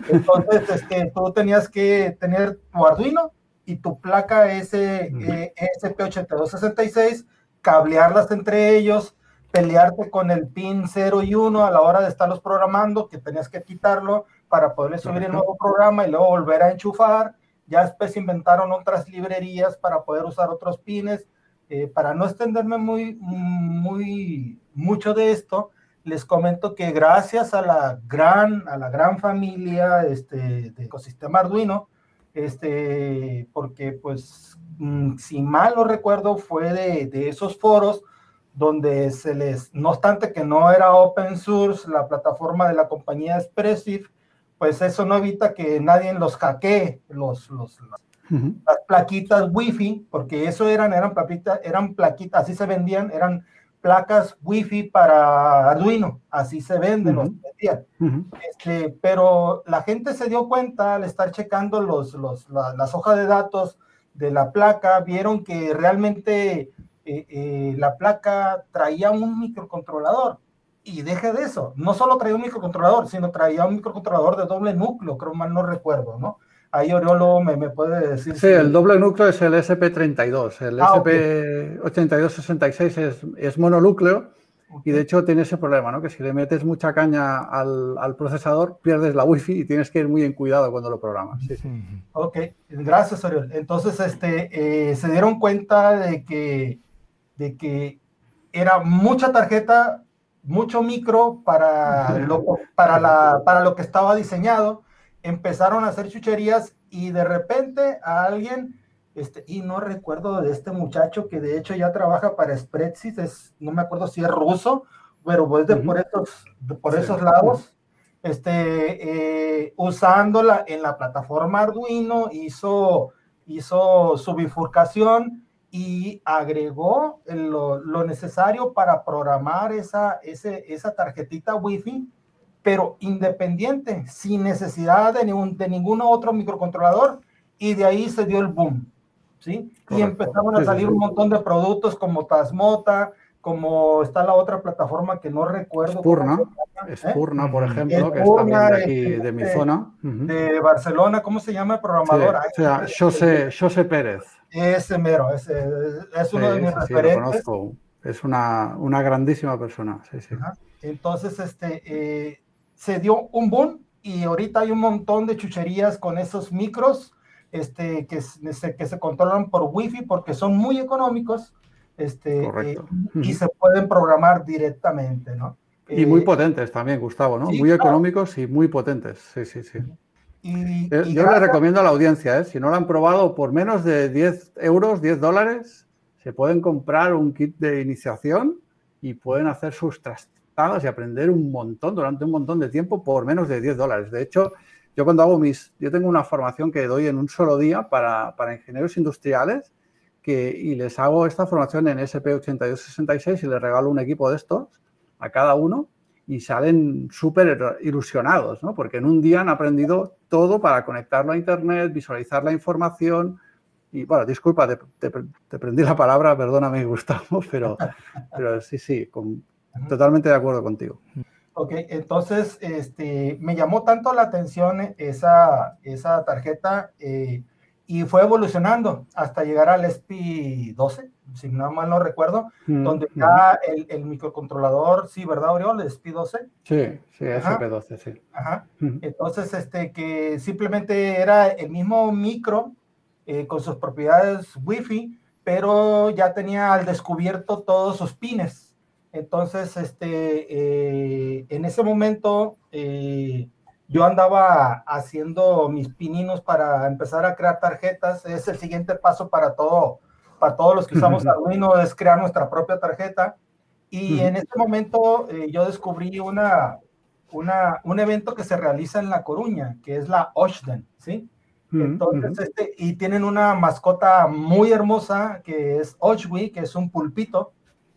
S3: Entonces, este, tú tenías que tener tu Arduino y tu placa S, eh, SP8266, cablearlas entre ellos, pelearte con el pin 0 y 1 a la hora de estarlos programando, que tenías que quitarlo para poderle subir el nuevo programa y luego volver a enchufar, ya después inventaron otras librerías para poder usar otros pines. Eh, para no extenderme muy, muy, mucho de esto, les comento que gracias a la gran, a la gran familia este, de ecosistema Arduino, este, porque pues, mm, si mal no recuerdo, fue de, de esos foros donde se les, no obstante que no era open source, la plataforma de la compañía Expressive, pues eso no evita que nadie los hackee, los, los, las plaquitas Wi-Fi, porque eso eran, eran plaquitas, eran plaquitas, así se vendían, eran placas Wi-Fi para Arduino, así se venden, los este, pero la gente se dio cuenta al estar checando los, los, las hojas de datos de la placa, vieron que realmente eh, eh, la placa traía un microcontrolador. Y deje de eso, no solo traía un microcontrolador, sino traía un microcontrolador de doble núcleo, creo mal no recuerdo, ¿no? Ahí Oriolo me, me puede decir.
S2: Sí, el doble núcleo es el SP32, el ah, SP8266 es, es mononúcleo y de hecho tiene ese problema, ¿no? Que si le metes mucha caña al, al, procesador, pierdes la wifi y tienes que ir muy en cuidado cuando lo programas. Sí, sí.
S3: Ok, gracias Oriol. Entonces, este, eh, se dieron cuenta de que de que era mucha tarjeta, mucho micro para lo, para, la, para lo que estaba diseñado. Empezaron a hacer chucherías y de repente a alguien, este, y no recuerdo de este muchacho que de hecho ya trabaja para Spreadsheet, es, no me acuerdo si es ruso, pero pues de, por, estos, por esos lados, este, eh, usándola en la plataforma Arduino, hizo, hizo su bifurcación y agregó lo, necesario para programar esa, ese, esa tarjetita Wi-Fi, pero independiente, sin necesidad de, ningún, de ningún otro microcontrolador, y de ahí se dio el boom, ¿sí? Y empezaron a salir un montón de productos como Tasmota, como está la otra plataforma que no recuerdo.
S2: Spurna, Spurna, por ejemplo, que está de aquí, de mi este, zona.
S3: De Barcelona, ¿cómo se llama el programador?
S2: o sea, José, José Pérez.
S3: Ese mero, ese, es uno de mis referentes.
S2: Es una, una, grandísima persona. Sí, sí.
S3: Entonces, este, eh, se dio un boom y ahorita hay un montón de chucherías con esos micros este, que, se, que se controlan por Wi-Fi porque son muy económicos este, eh, y se pueden programar directamente, ¿no?
S2: Y muy eh, potentes también, Gustavo, ¿no? muy económicos y muy potentes. Sí, sí, sí. Eh, yo le recomiendo a la audiencia, ¿eh? si no lo han probado, por menos de 10 euros, 10 dólares, se pueden comprar un kit de iniciación y pueden hacer sus y aprender un montón durante un montón de tiempo por menos de 10 dólares. De hecho, yo cuando hago mis, yo tengo una formación que doy en un solo día para, para ingenieros industriales que, y les hago esta formación en SP8266 y les regalo un equipo de estos a cada uno y salen súper ilusionados, ¿no? Porque en un día han aprendido todo para conectarlo a Internet, visualizar la información. Y bueno, disculpa, te, prendí la palabra, perdóname, Gustavo, pero, pero sí, sí, totalmente de acuerdo contigo.
S3: Ok, entonces este, me llamó tanto la atención esa, esa tarjeta eh, y fue evolucionando hasta llegar al SP12, si no mal no recuerdo, mm, donde ya el, el, microcontrolador, sí, ¿verdad, Oriol? El SP12.
S2: Sí, sí, SP12, sí.
S3: Ajá. Entonces, este, que simplemente era el mismo micro eh, con sus propiedades Wi-Fi, pero ya tenía al descubierto todos sus pines. Entonces, este, eh, en ese momento, eh, yo andaba haciendo mis pininos para empezar a crear tarjetas. Es el siguiente paso para todo, para todos los que usamos Arduino, es crear nuestra propia tarjeta. Y en este momento eh, yo descubrí una, una, un evento que se realiza en La Coruña, que es la Oshden, ¿sí? Entonces, este, y tienen una mascota muy hermosa que es Oshwi, que es un pulpito.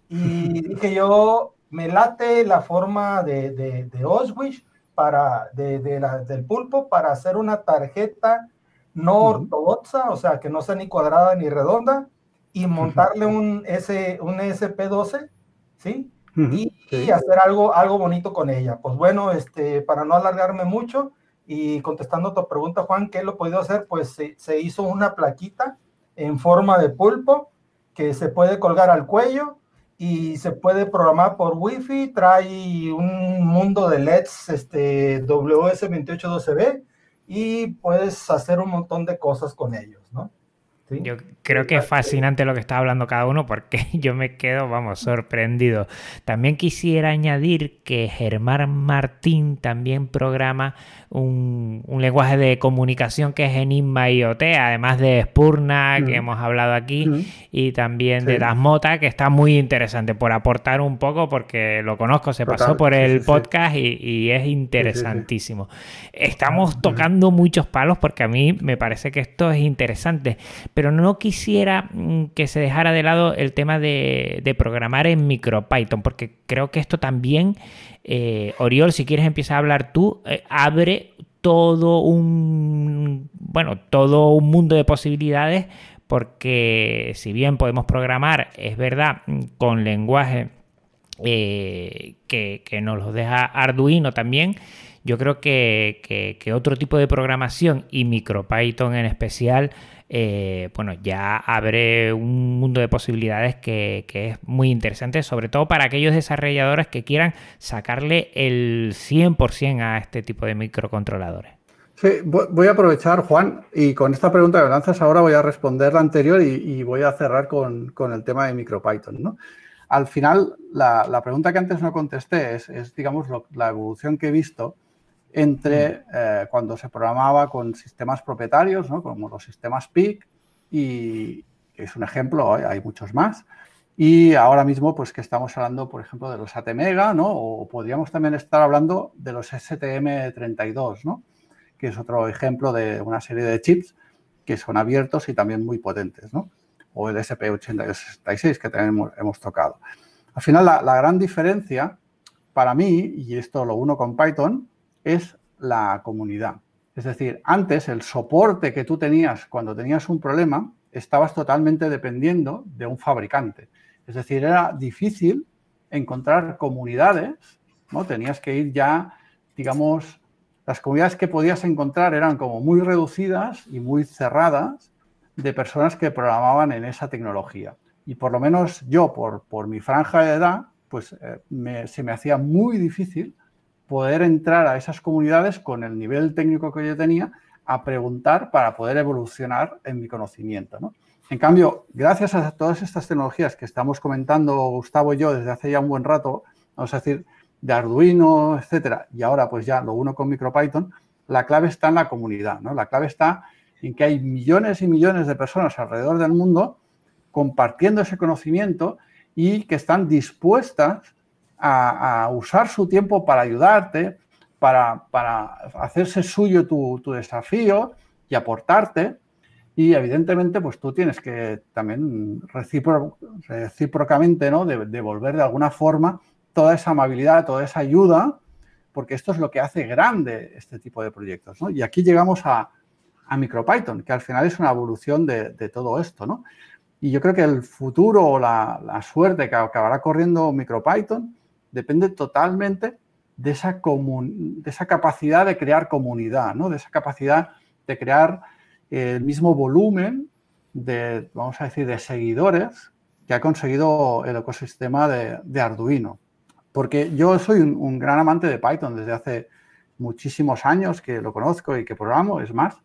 S3: Y dije yo, me late la forma de, de, de para, de, del pulpo para hacer una tarjeta no ortodoxa, o sea, que no sea ni cuadrada ni redonda, y montarle un, S, un SP12, ¿sí? y, hacer algo, algo bonito con ella. Pues bueno, este, para no alargarme mucho y contestando tu pregunta, Juan, ¿qué lo he podido hacer? Pues se, se hizo una plaquita en forma de pulpo que se puede colgar al cuello y se puede programar por Wi-Fi, trae un mundo de LEDs este, WS2812B y puedes hacer un montón de cosas con ellos, ¿no?
S1: Yo creo que es fascinante lo que está hablando cada uno porque yo me quedo, vamos, sorprendido. También quisiera añadir que Germán Martín también programa un, lenguaje de comunicación que es Enigma IoT, además de Spurna, que mm. hemos hablado aquí, mm. y también de Dasmota, que está muy interesante por aportar un poco porque lo conozco, se pasó por el podcast y, es interesantísimo. Estamos tocando muchos palos porque a mí me parece que esto es interesante pero no quisiera mm, que se dejara de lado el tema de, programar en MicroPython, porque creo que esto también, eh, Oriol, si quieres empieza a hablar tú, eh, abre todo un, bueno, todo un mundo de posibilidades, porque si bien podemos programar, es verdad, con lenguaje eh, que, que, nos lo deja Arduino también, yo creo que, que otro tipo de programación y MicroPython en especial eh, bueno, ya abre un mundo de posibilidades que, es muy interesante, sobre todo para aquellos desarrolladores que quieran sacarle el 100% a este tipo de microcontroladores.
S2: Sí, voy a aprovechar, Juan, y con esta pregunta que lanzas ahora voy a responder la anterior y, voy a cerrar con, el tema de MicroPython. ¿no? Al final, la, pregunta que antes no contesté es, digamos, la evolución que he visto entre eh, cuando se programaba con sistemas propietarios, como los sistemas PIC, y es un ejemplo, hay muchos más. Y ahora mismo, pues que estamos hablando, por ejemplo, de los ATmega, ¿no? O podríamos también estar hablando de los STM32, ¿no? Que es otro ejemplo de una serie de chips que son abiertos y también muy potentes, ¿no? O el SP86 que también hemos, tocado. Al final, la, la, gran diferencia para mí, y esto lo uno con Python, es la comunidad. Es decir, antes el soporte que tú tenías cuando tenías un problema, estabas totalmente dependiendo de un fabricante. Es decir, era difícil encontrar comunidades, ¿no? Tenías que ir ya, digamos, las comunidades que podías encontrar eran como muy reducidas y muy cerradas de personas que programaban en esa tecnología. Y por lo menos yo, por, por mi franja de edad, pues eh, se me hacía muy difícil poder entrar a esas comunidades con el nivel técnico que yo tenía a preguntar para poder evolucionar en mi conocimiento. ¿no? En cambio, gracias a todas estas tecnologías que estamos comentando Gustavo y yo desde hace ya un buen rato, vamos a decir, de Arduino, etcétera, y ahora pues ya lo uno con MicroPython, la clave está en la comunidad, ¿no? La clave está en que hay millones y millones de personas alrededor del mundo compartiendo ese conocimiento y que están dispuestas a, usar su tiempo para ayudarte, para, hacerse suyo tu, desafío y aportarte. Y evidentemente, pues tú tienes que también recíprocamente, ¿no? devolver de, alguna forma toda esa amabilidad, toda esa ayuda, porque esto es lo que hace grande este tipo de proyectos. Y aquí llegamos a, MicroPython, que al final es una evolución de, todo esto. ¿no? Y yo creo que el futuro o la, la, suerte que acabará corriendo MicroPython depende totalmente de esa, capacidad de crear comunidad, ¿no? de esa capacidad de crear el mismo volumen de, vamos a decir, de seguidores que ha conseguido el ecosistema de, Arduino. Porque yo soy un, gran amante de Python desde hace muchísimos años que lo conozco y que programo. Es más,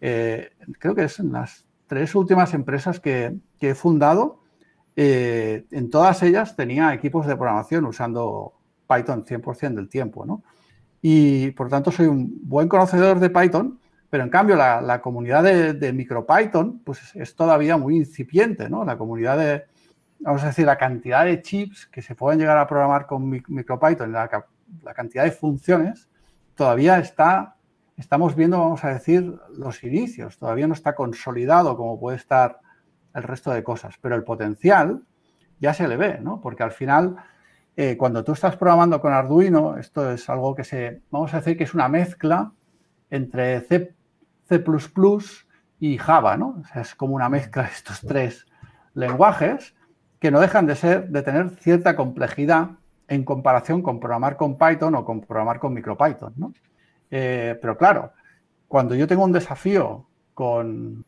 S2: eh, creo que es en las tres últimas empresas que he fundado, eh, en todas ellas tenía equipos de programación usando Python 100% del tiempo, ¿no? Y por tanto soy un buen conocedor de Python, pero en cambio la, comunidad de, MicroPython pues es todavía muy incipiente, ¿no? La comunidad de, vamos a decir, la cantidad de chips que se pueden llegar a programar con MicroPython, la, la cantidad de funciones, todavía está, estamos viendo, vamos a decir, los inicios, todavía no está consolidado como puede estar el resto de cosas, pero el potencial ya se le ve, ¿no? Porque al final, eh, cuando tú estás programando con Arduino, esto es algo que se, vamos a decir que es una mezcla entre C, y Java, ¿no? O sea, es como una mezcla de estos tres lenguajes que no dejan de ser, de tener cierta complejidad en comparación con programar con Python o con programar con MicroPython, ¿no? Eh, pero claro, cuando yo tengo un desafío con,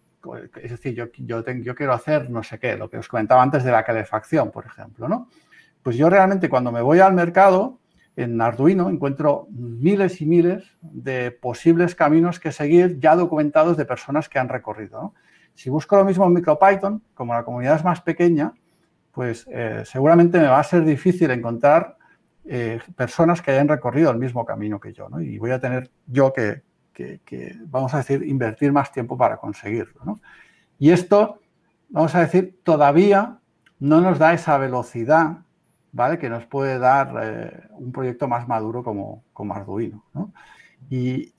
S2: es decir, yo, yo, yo, quiero hacer no sé qué, lo que os comentaba antes de la calefacción, por ejemplo, ¿no? Pues yo realmente cuando me voy al mercado en Arduino encuentro miles y miles de posibles caminos que seguir ya documentados de personas que han recorrido. Si busco lo mismo en MicroPython, como la comunidad es más pequeña, pues eh, seguramente me va a ser difícil encontrar eh, personas que hayan recorrido el mismo camino que yo. Y voy a tener yo que, vamos a decir, invertir más tiempo para conseguirlo. Y esto, vamos a decir, todavía no nos da esa velocidad ¿vale? que nos puede dar eh, un proyecto más maduro como, como Arduino. Y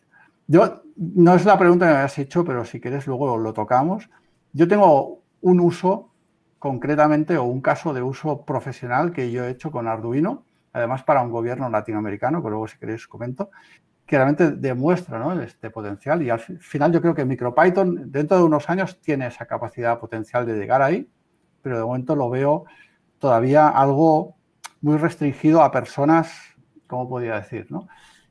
S2: yo, no es la pregunta que me habías hecho, pero si quieres luego lo tocamos. Yo tengo un uso concretamente o un caso de uso profesional que yo he hecho con Arduino, además para un gobierno latinoamericano, que luego si queréis comento, que realmente demuestra este potencial y al final yo creo que MicroPython dentro de unos años tiene esa capacidad potencial de llegar ahí, pero de momento lo veo todavía algo muy restringido a personas, ¿cómo podría decir? ¿no?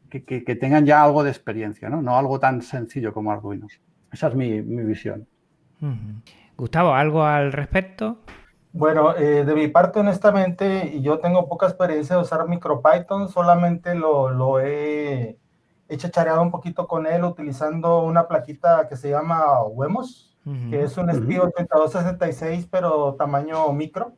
S2: Que, tengan ya algo de experiencia, ¿no? no algo tan sencillo como Arduino. Esa es mi, visión.
S1: Gustavo, ¿algo al respecto?
S3: Bueno, eh, de mi parte, honestamente, yo tengo poca experiencia de usar MicroPython, solamente lo, lo he, hecho chachareado un poquito con él utilizando una plaquita que se llama Wemos, que es un SPI 8266, pero tamaño micro.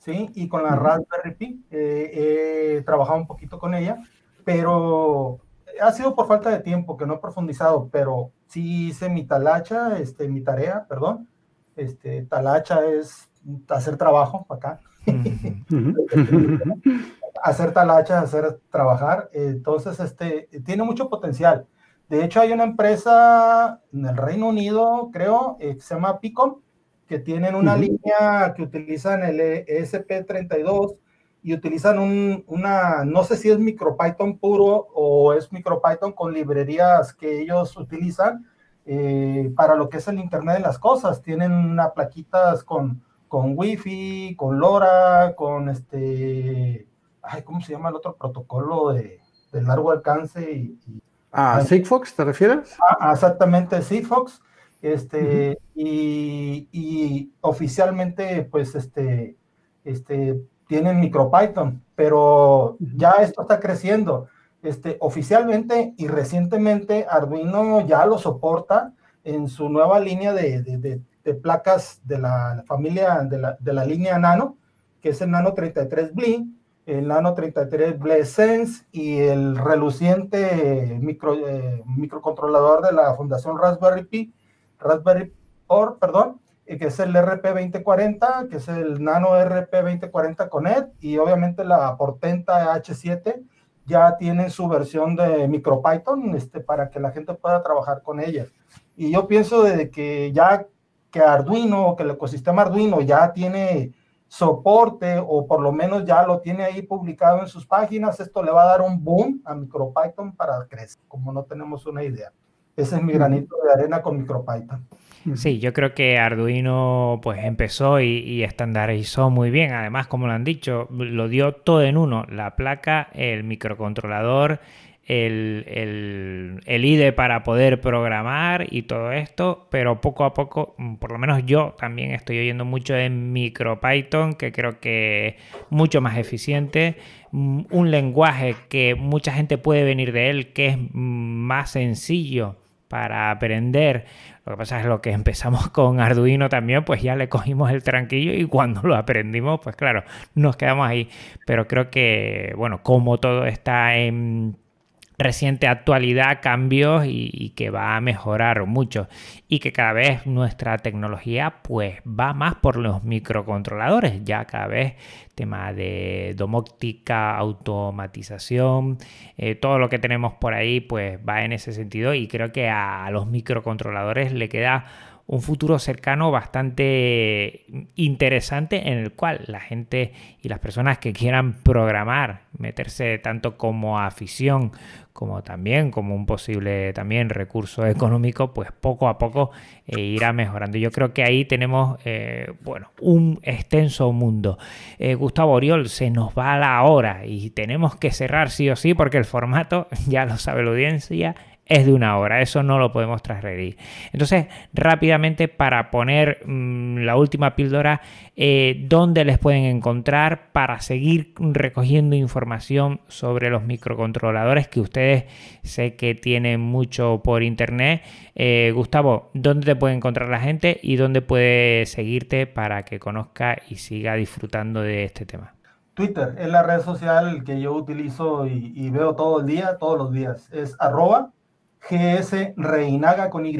S3: ¿sí? Y con la Raspberry Pi eh, he trabajado un poquito con ella, pero ha sido por falta de tiempo que no he profundizado, pero sí hice mi talacha, este, mi tarea, perdón. Este, talacha es hacer trabajo acá. hacer talacha, hacer trabajar. Entonces, este, tiene mucho potencial. De hecho, hay una empresa en el Reino Unido, creo, eh, que se llama Picom, que tienen una línea que utilizan el ESP32 y utilizan un, una, no sé si es MicroPython puro o es MicroPython con librerías que ellos utilizan eh, para lo que es el Internet de las Cosas. Tienen una plaquitas con, con Wi-Fi, con LoRa, con este, ay, ¿cómo se llama el otro protocolo de, largo alcance? Y,
S2: ¿A Sigfox te refieres?
S3: Ah, exactamente, Sigfox. Este, y, oficialmente, pues, este, este, tienen MicroPython, pero ya esto está creciendo. Este, oficialmente y recientemente Arduino ya lo soporta en su nueva línea de, de, de, placas de la familia de la, de la, línea Nano, que es el Nano 33 Bli, el Nano 33 Bli Sense y el reluciente micro, eh, microcontrolador de la Fundación Raspberry Pi, Raspberry Pi, perdón, que es el RP2040, que es el Nano RP2040 Connect, y obviamente la Portenta H7 ya tienen su versión de MicroPython este, para que la gente pueda trabajar con ella. Y yo pienso que ya que Arduino, que el ecosistema Arduino ya tiene soporte o por lo menos ya lo tiene ahí publicado en sus páginas, esto le va a dar un boom a MicroPython para crecer, como no tenemos una idea. Ese es mi granito de arena con MicroPython.
S1: Sí, yo creo que Arduino pues empezó y, estandarizó muy bien. Además, como lo han dicho, lo dio todo en uno. La placa, el microcontrolador, el, el, IDE para poder programar y todo esto, pero poco a poco, mm, por lo menos yo también estoy oyendo mucho de MicroPython, que creo que es mucho más eficiente, mm, un lenguaje que mucha gente puede venir de él, que es mm, más sencillo para aprender. Lo que pasa es lo que empezamos con Arduino también, pues ya le cogimos el tranquillo y cuando lo aprendimos, pues claro, nos quedamos ahí. Pero creo que, bueno, como todo está en reciente actualidad, cambios y, que va a mejorar mucho. Y que cada vez nuestra tecnología pues va más por los microcontroladores, ya cada vez tema de domótica, automatización, eh, todo lo que tenemos por ahí pues va en ese sentido. Y creo que a los microcontroladores le queda un futuro cercano bastante interesante en el cual la gente y las personas que quieran programar, meterse tanto como afición como también como un posible también recurso económico, pues poco a poco eh, irá mejorando. Yo creo que ahí tenemos, eh, bueno, un extenso mundo. Eh, Gustavo Oriol, se nos va la hora y tenemos que cerrar sí o sí porque el formato, ya lo sabe la audiencia, es de una hora, eso no lo podemos transgredir. Entonces, rápidamente para poner mm, la última píldora, eh, ¿dónde les pueden encontrar para seguir recogiendo información sobre los microcontroladores que ustedes sé que tienen mucho por internet? Eh, Gustavo, ¿dónde te puede encontrar la gente y dónde puede seguirte para que conozca y siga disfrutando de este tema?
S3: Twitter es la red social que yo utilizo y, veo todo el día, todos los días. Es arroba GS Reinaga con Y.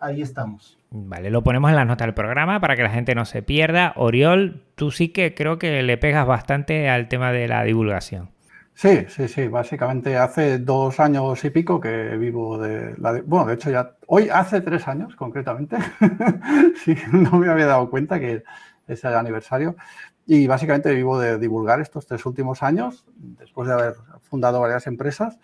S3: Ahí estamos.
S1: Vale, lo ponemos en las notas del programa para que la gente no se pierda. Oriol, tú sí que creo que le pegas bastante al tema de la divulgación.
S2: Sí, sí, sí. Básicamente hace dos años y pico que vivo de la... bueno, de hecho ya... Hoy hace tres años concretamente. sí, no me había dado cuenta que es el aniversario. Y básicamente vivo de divulgar estos tres últimos años, después de haber fundado varias empresas.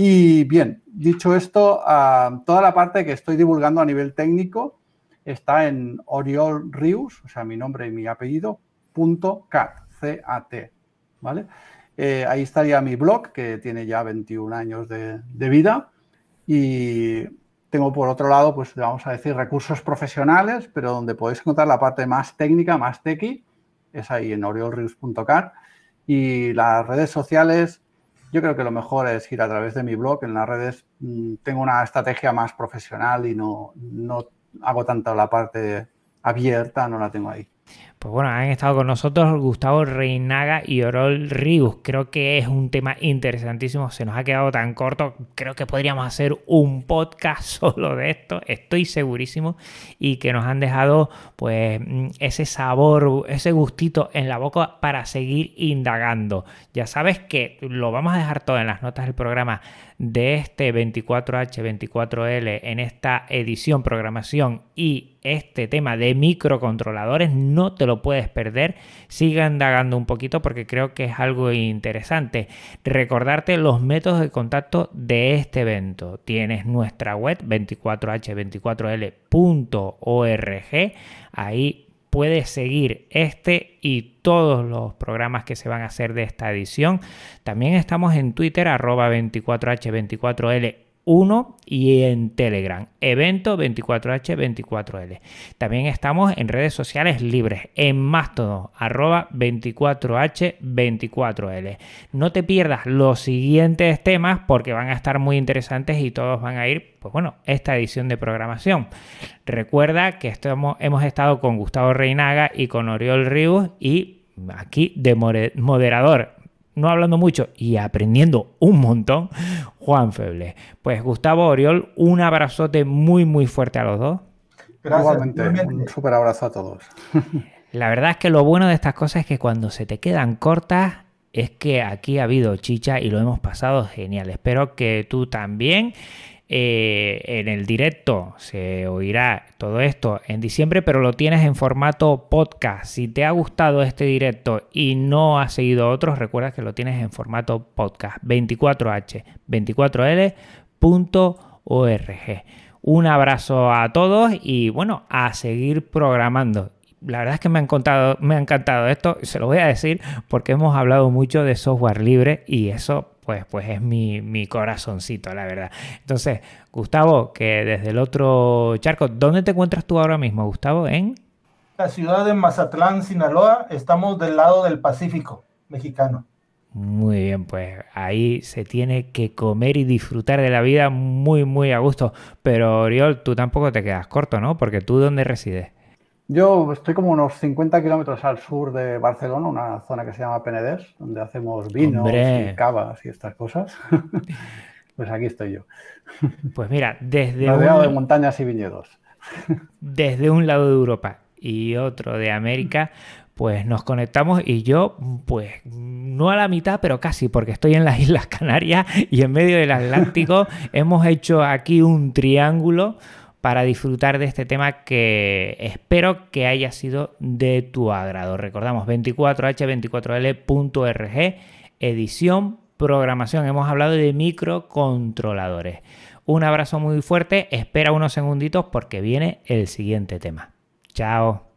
S2: Y bien, dicho esto, ah, toda la parte que estoy divulgando a nivel técnico está en Oriol Rius, o sea, mi nombre y mi apellido, punto cat, C-A-T, ¿vale? Eh, ahí estaría mi blog, que tiene ya 21 años de, vida. Y tengo por otro lado, pues vamos a decir, recursos profesionales, pero donde podéis encontrar la parte más técnica, más tequi, es ahí en oriolrius.car. Y las redes sociales, yo creo que lo mejor es ir a través de mi blog. En las redes mm, tengo una estrategia más profesional y no, no hago tanto la parte abierta, no la tengo ahí.
S1: Pues bueno, han estado con nosotros Gustavo Reinaga y Orol Rius. Creo que es un tema interesantísimo. Se nos ha quedado tan corto. Creo que podríamos hacer un podcast solo de esto. Estoy segurísimo. Y que nos han dejado pues mm, ese sabor, ese gustito en la boca para seguir indagando. Ya sabes que lo vamos a dejar todo en las notas del programa de este 24H24L en esta edición programación y este tema de microcontroladores no te lo puedes perder. Siga indagando un poquito porque creo que es algo interesante. Recordarte los métodos de contacto de este evento. Tienes nuestra web 24h24l.org ahí puedes seguir este y todos los programas que se van a hacer de esta edición. También estamos en Twitter, arroba 24H24L 1 y en Telegram, evento 24H24L. También estamos en redes sociales libres, en Mastodon, arroba 24H24L. No te pierdas los siguientes temas porque van a estar muy interesantes y todos van a ir, pues bueno, esta edición de programación. Recuerda que estamos, hemos estado con Gustavo Reinaga y con Oriol Ríos y aquí de moderador no hablando mucho y aprendiendo un montón, Juan Feble. Pues Gustavo Oriol, un abrazote muy, muy fuerte a los dos.
S2: Gracias. Igualmente, un súper abrazo a todos.
S1: La verdad es que lo bueno de estas cosas es que cuando se te quedan cortas, es que aquí ha habido chicha y lo hemos pasado genial. Espero que tú también. Eh, en el directo se oirá todo esto en diciembre, pero lo tienes en formato podcast. Si te ha gustado este directo y no has seguido otros, recuerda que lo tienes en formato podcast 24h 24l.org. Un abrazo a todos y bueno, a seguir programando. La verdad es que me ha, encantado, me ha encantado esto, se lo voy a decir porque hemos hablado mucho de software libre y eso pues, pues es mi, corazoncito, la verdad. Entonces, Gustavo, que desde el otro charco, ¿dónde te encuentras tú ahora mismo, Gustavo? En
S3: la ciudad de Mazatlán, Sinaloa, estamos del lado del Pacífico mexicano.
S1: Muy bien, pues ahí se tiene que comer y disfrutar de la vida muy, muy a gusto. Pero Oriol, tú tampoco te quedas corto, ¿no? Porque tú, ¿dónde resides?
S2: Yo estoy como unos 50 kilómetros al sur de Barcelona, una zona que se llama Penedès, donde hacemos vinos y cavas y estas cosas. pues aquí estoy yo.
S1: Pues mira, desde
S2: Rodeado de montañas y viñedos.
S1: desde un lado de Europa y otro de América, pues nos conectamos y yo, pues no a la mitad, pero casi, porque estoy en las Islas Canarias y en medio del Atlántico hemos hecho aquí un triángulo para disfrutar de este tema que espero que haya sido de tu agrado. Recordamos 24h24l.org, edición, programación. Hemos hablado de microcontroladores. Un abrazo muy fuerte, espera unos segunditos porque viene el siguiente tema. Chao.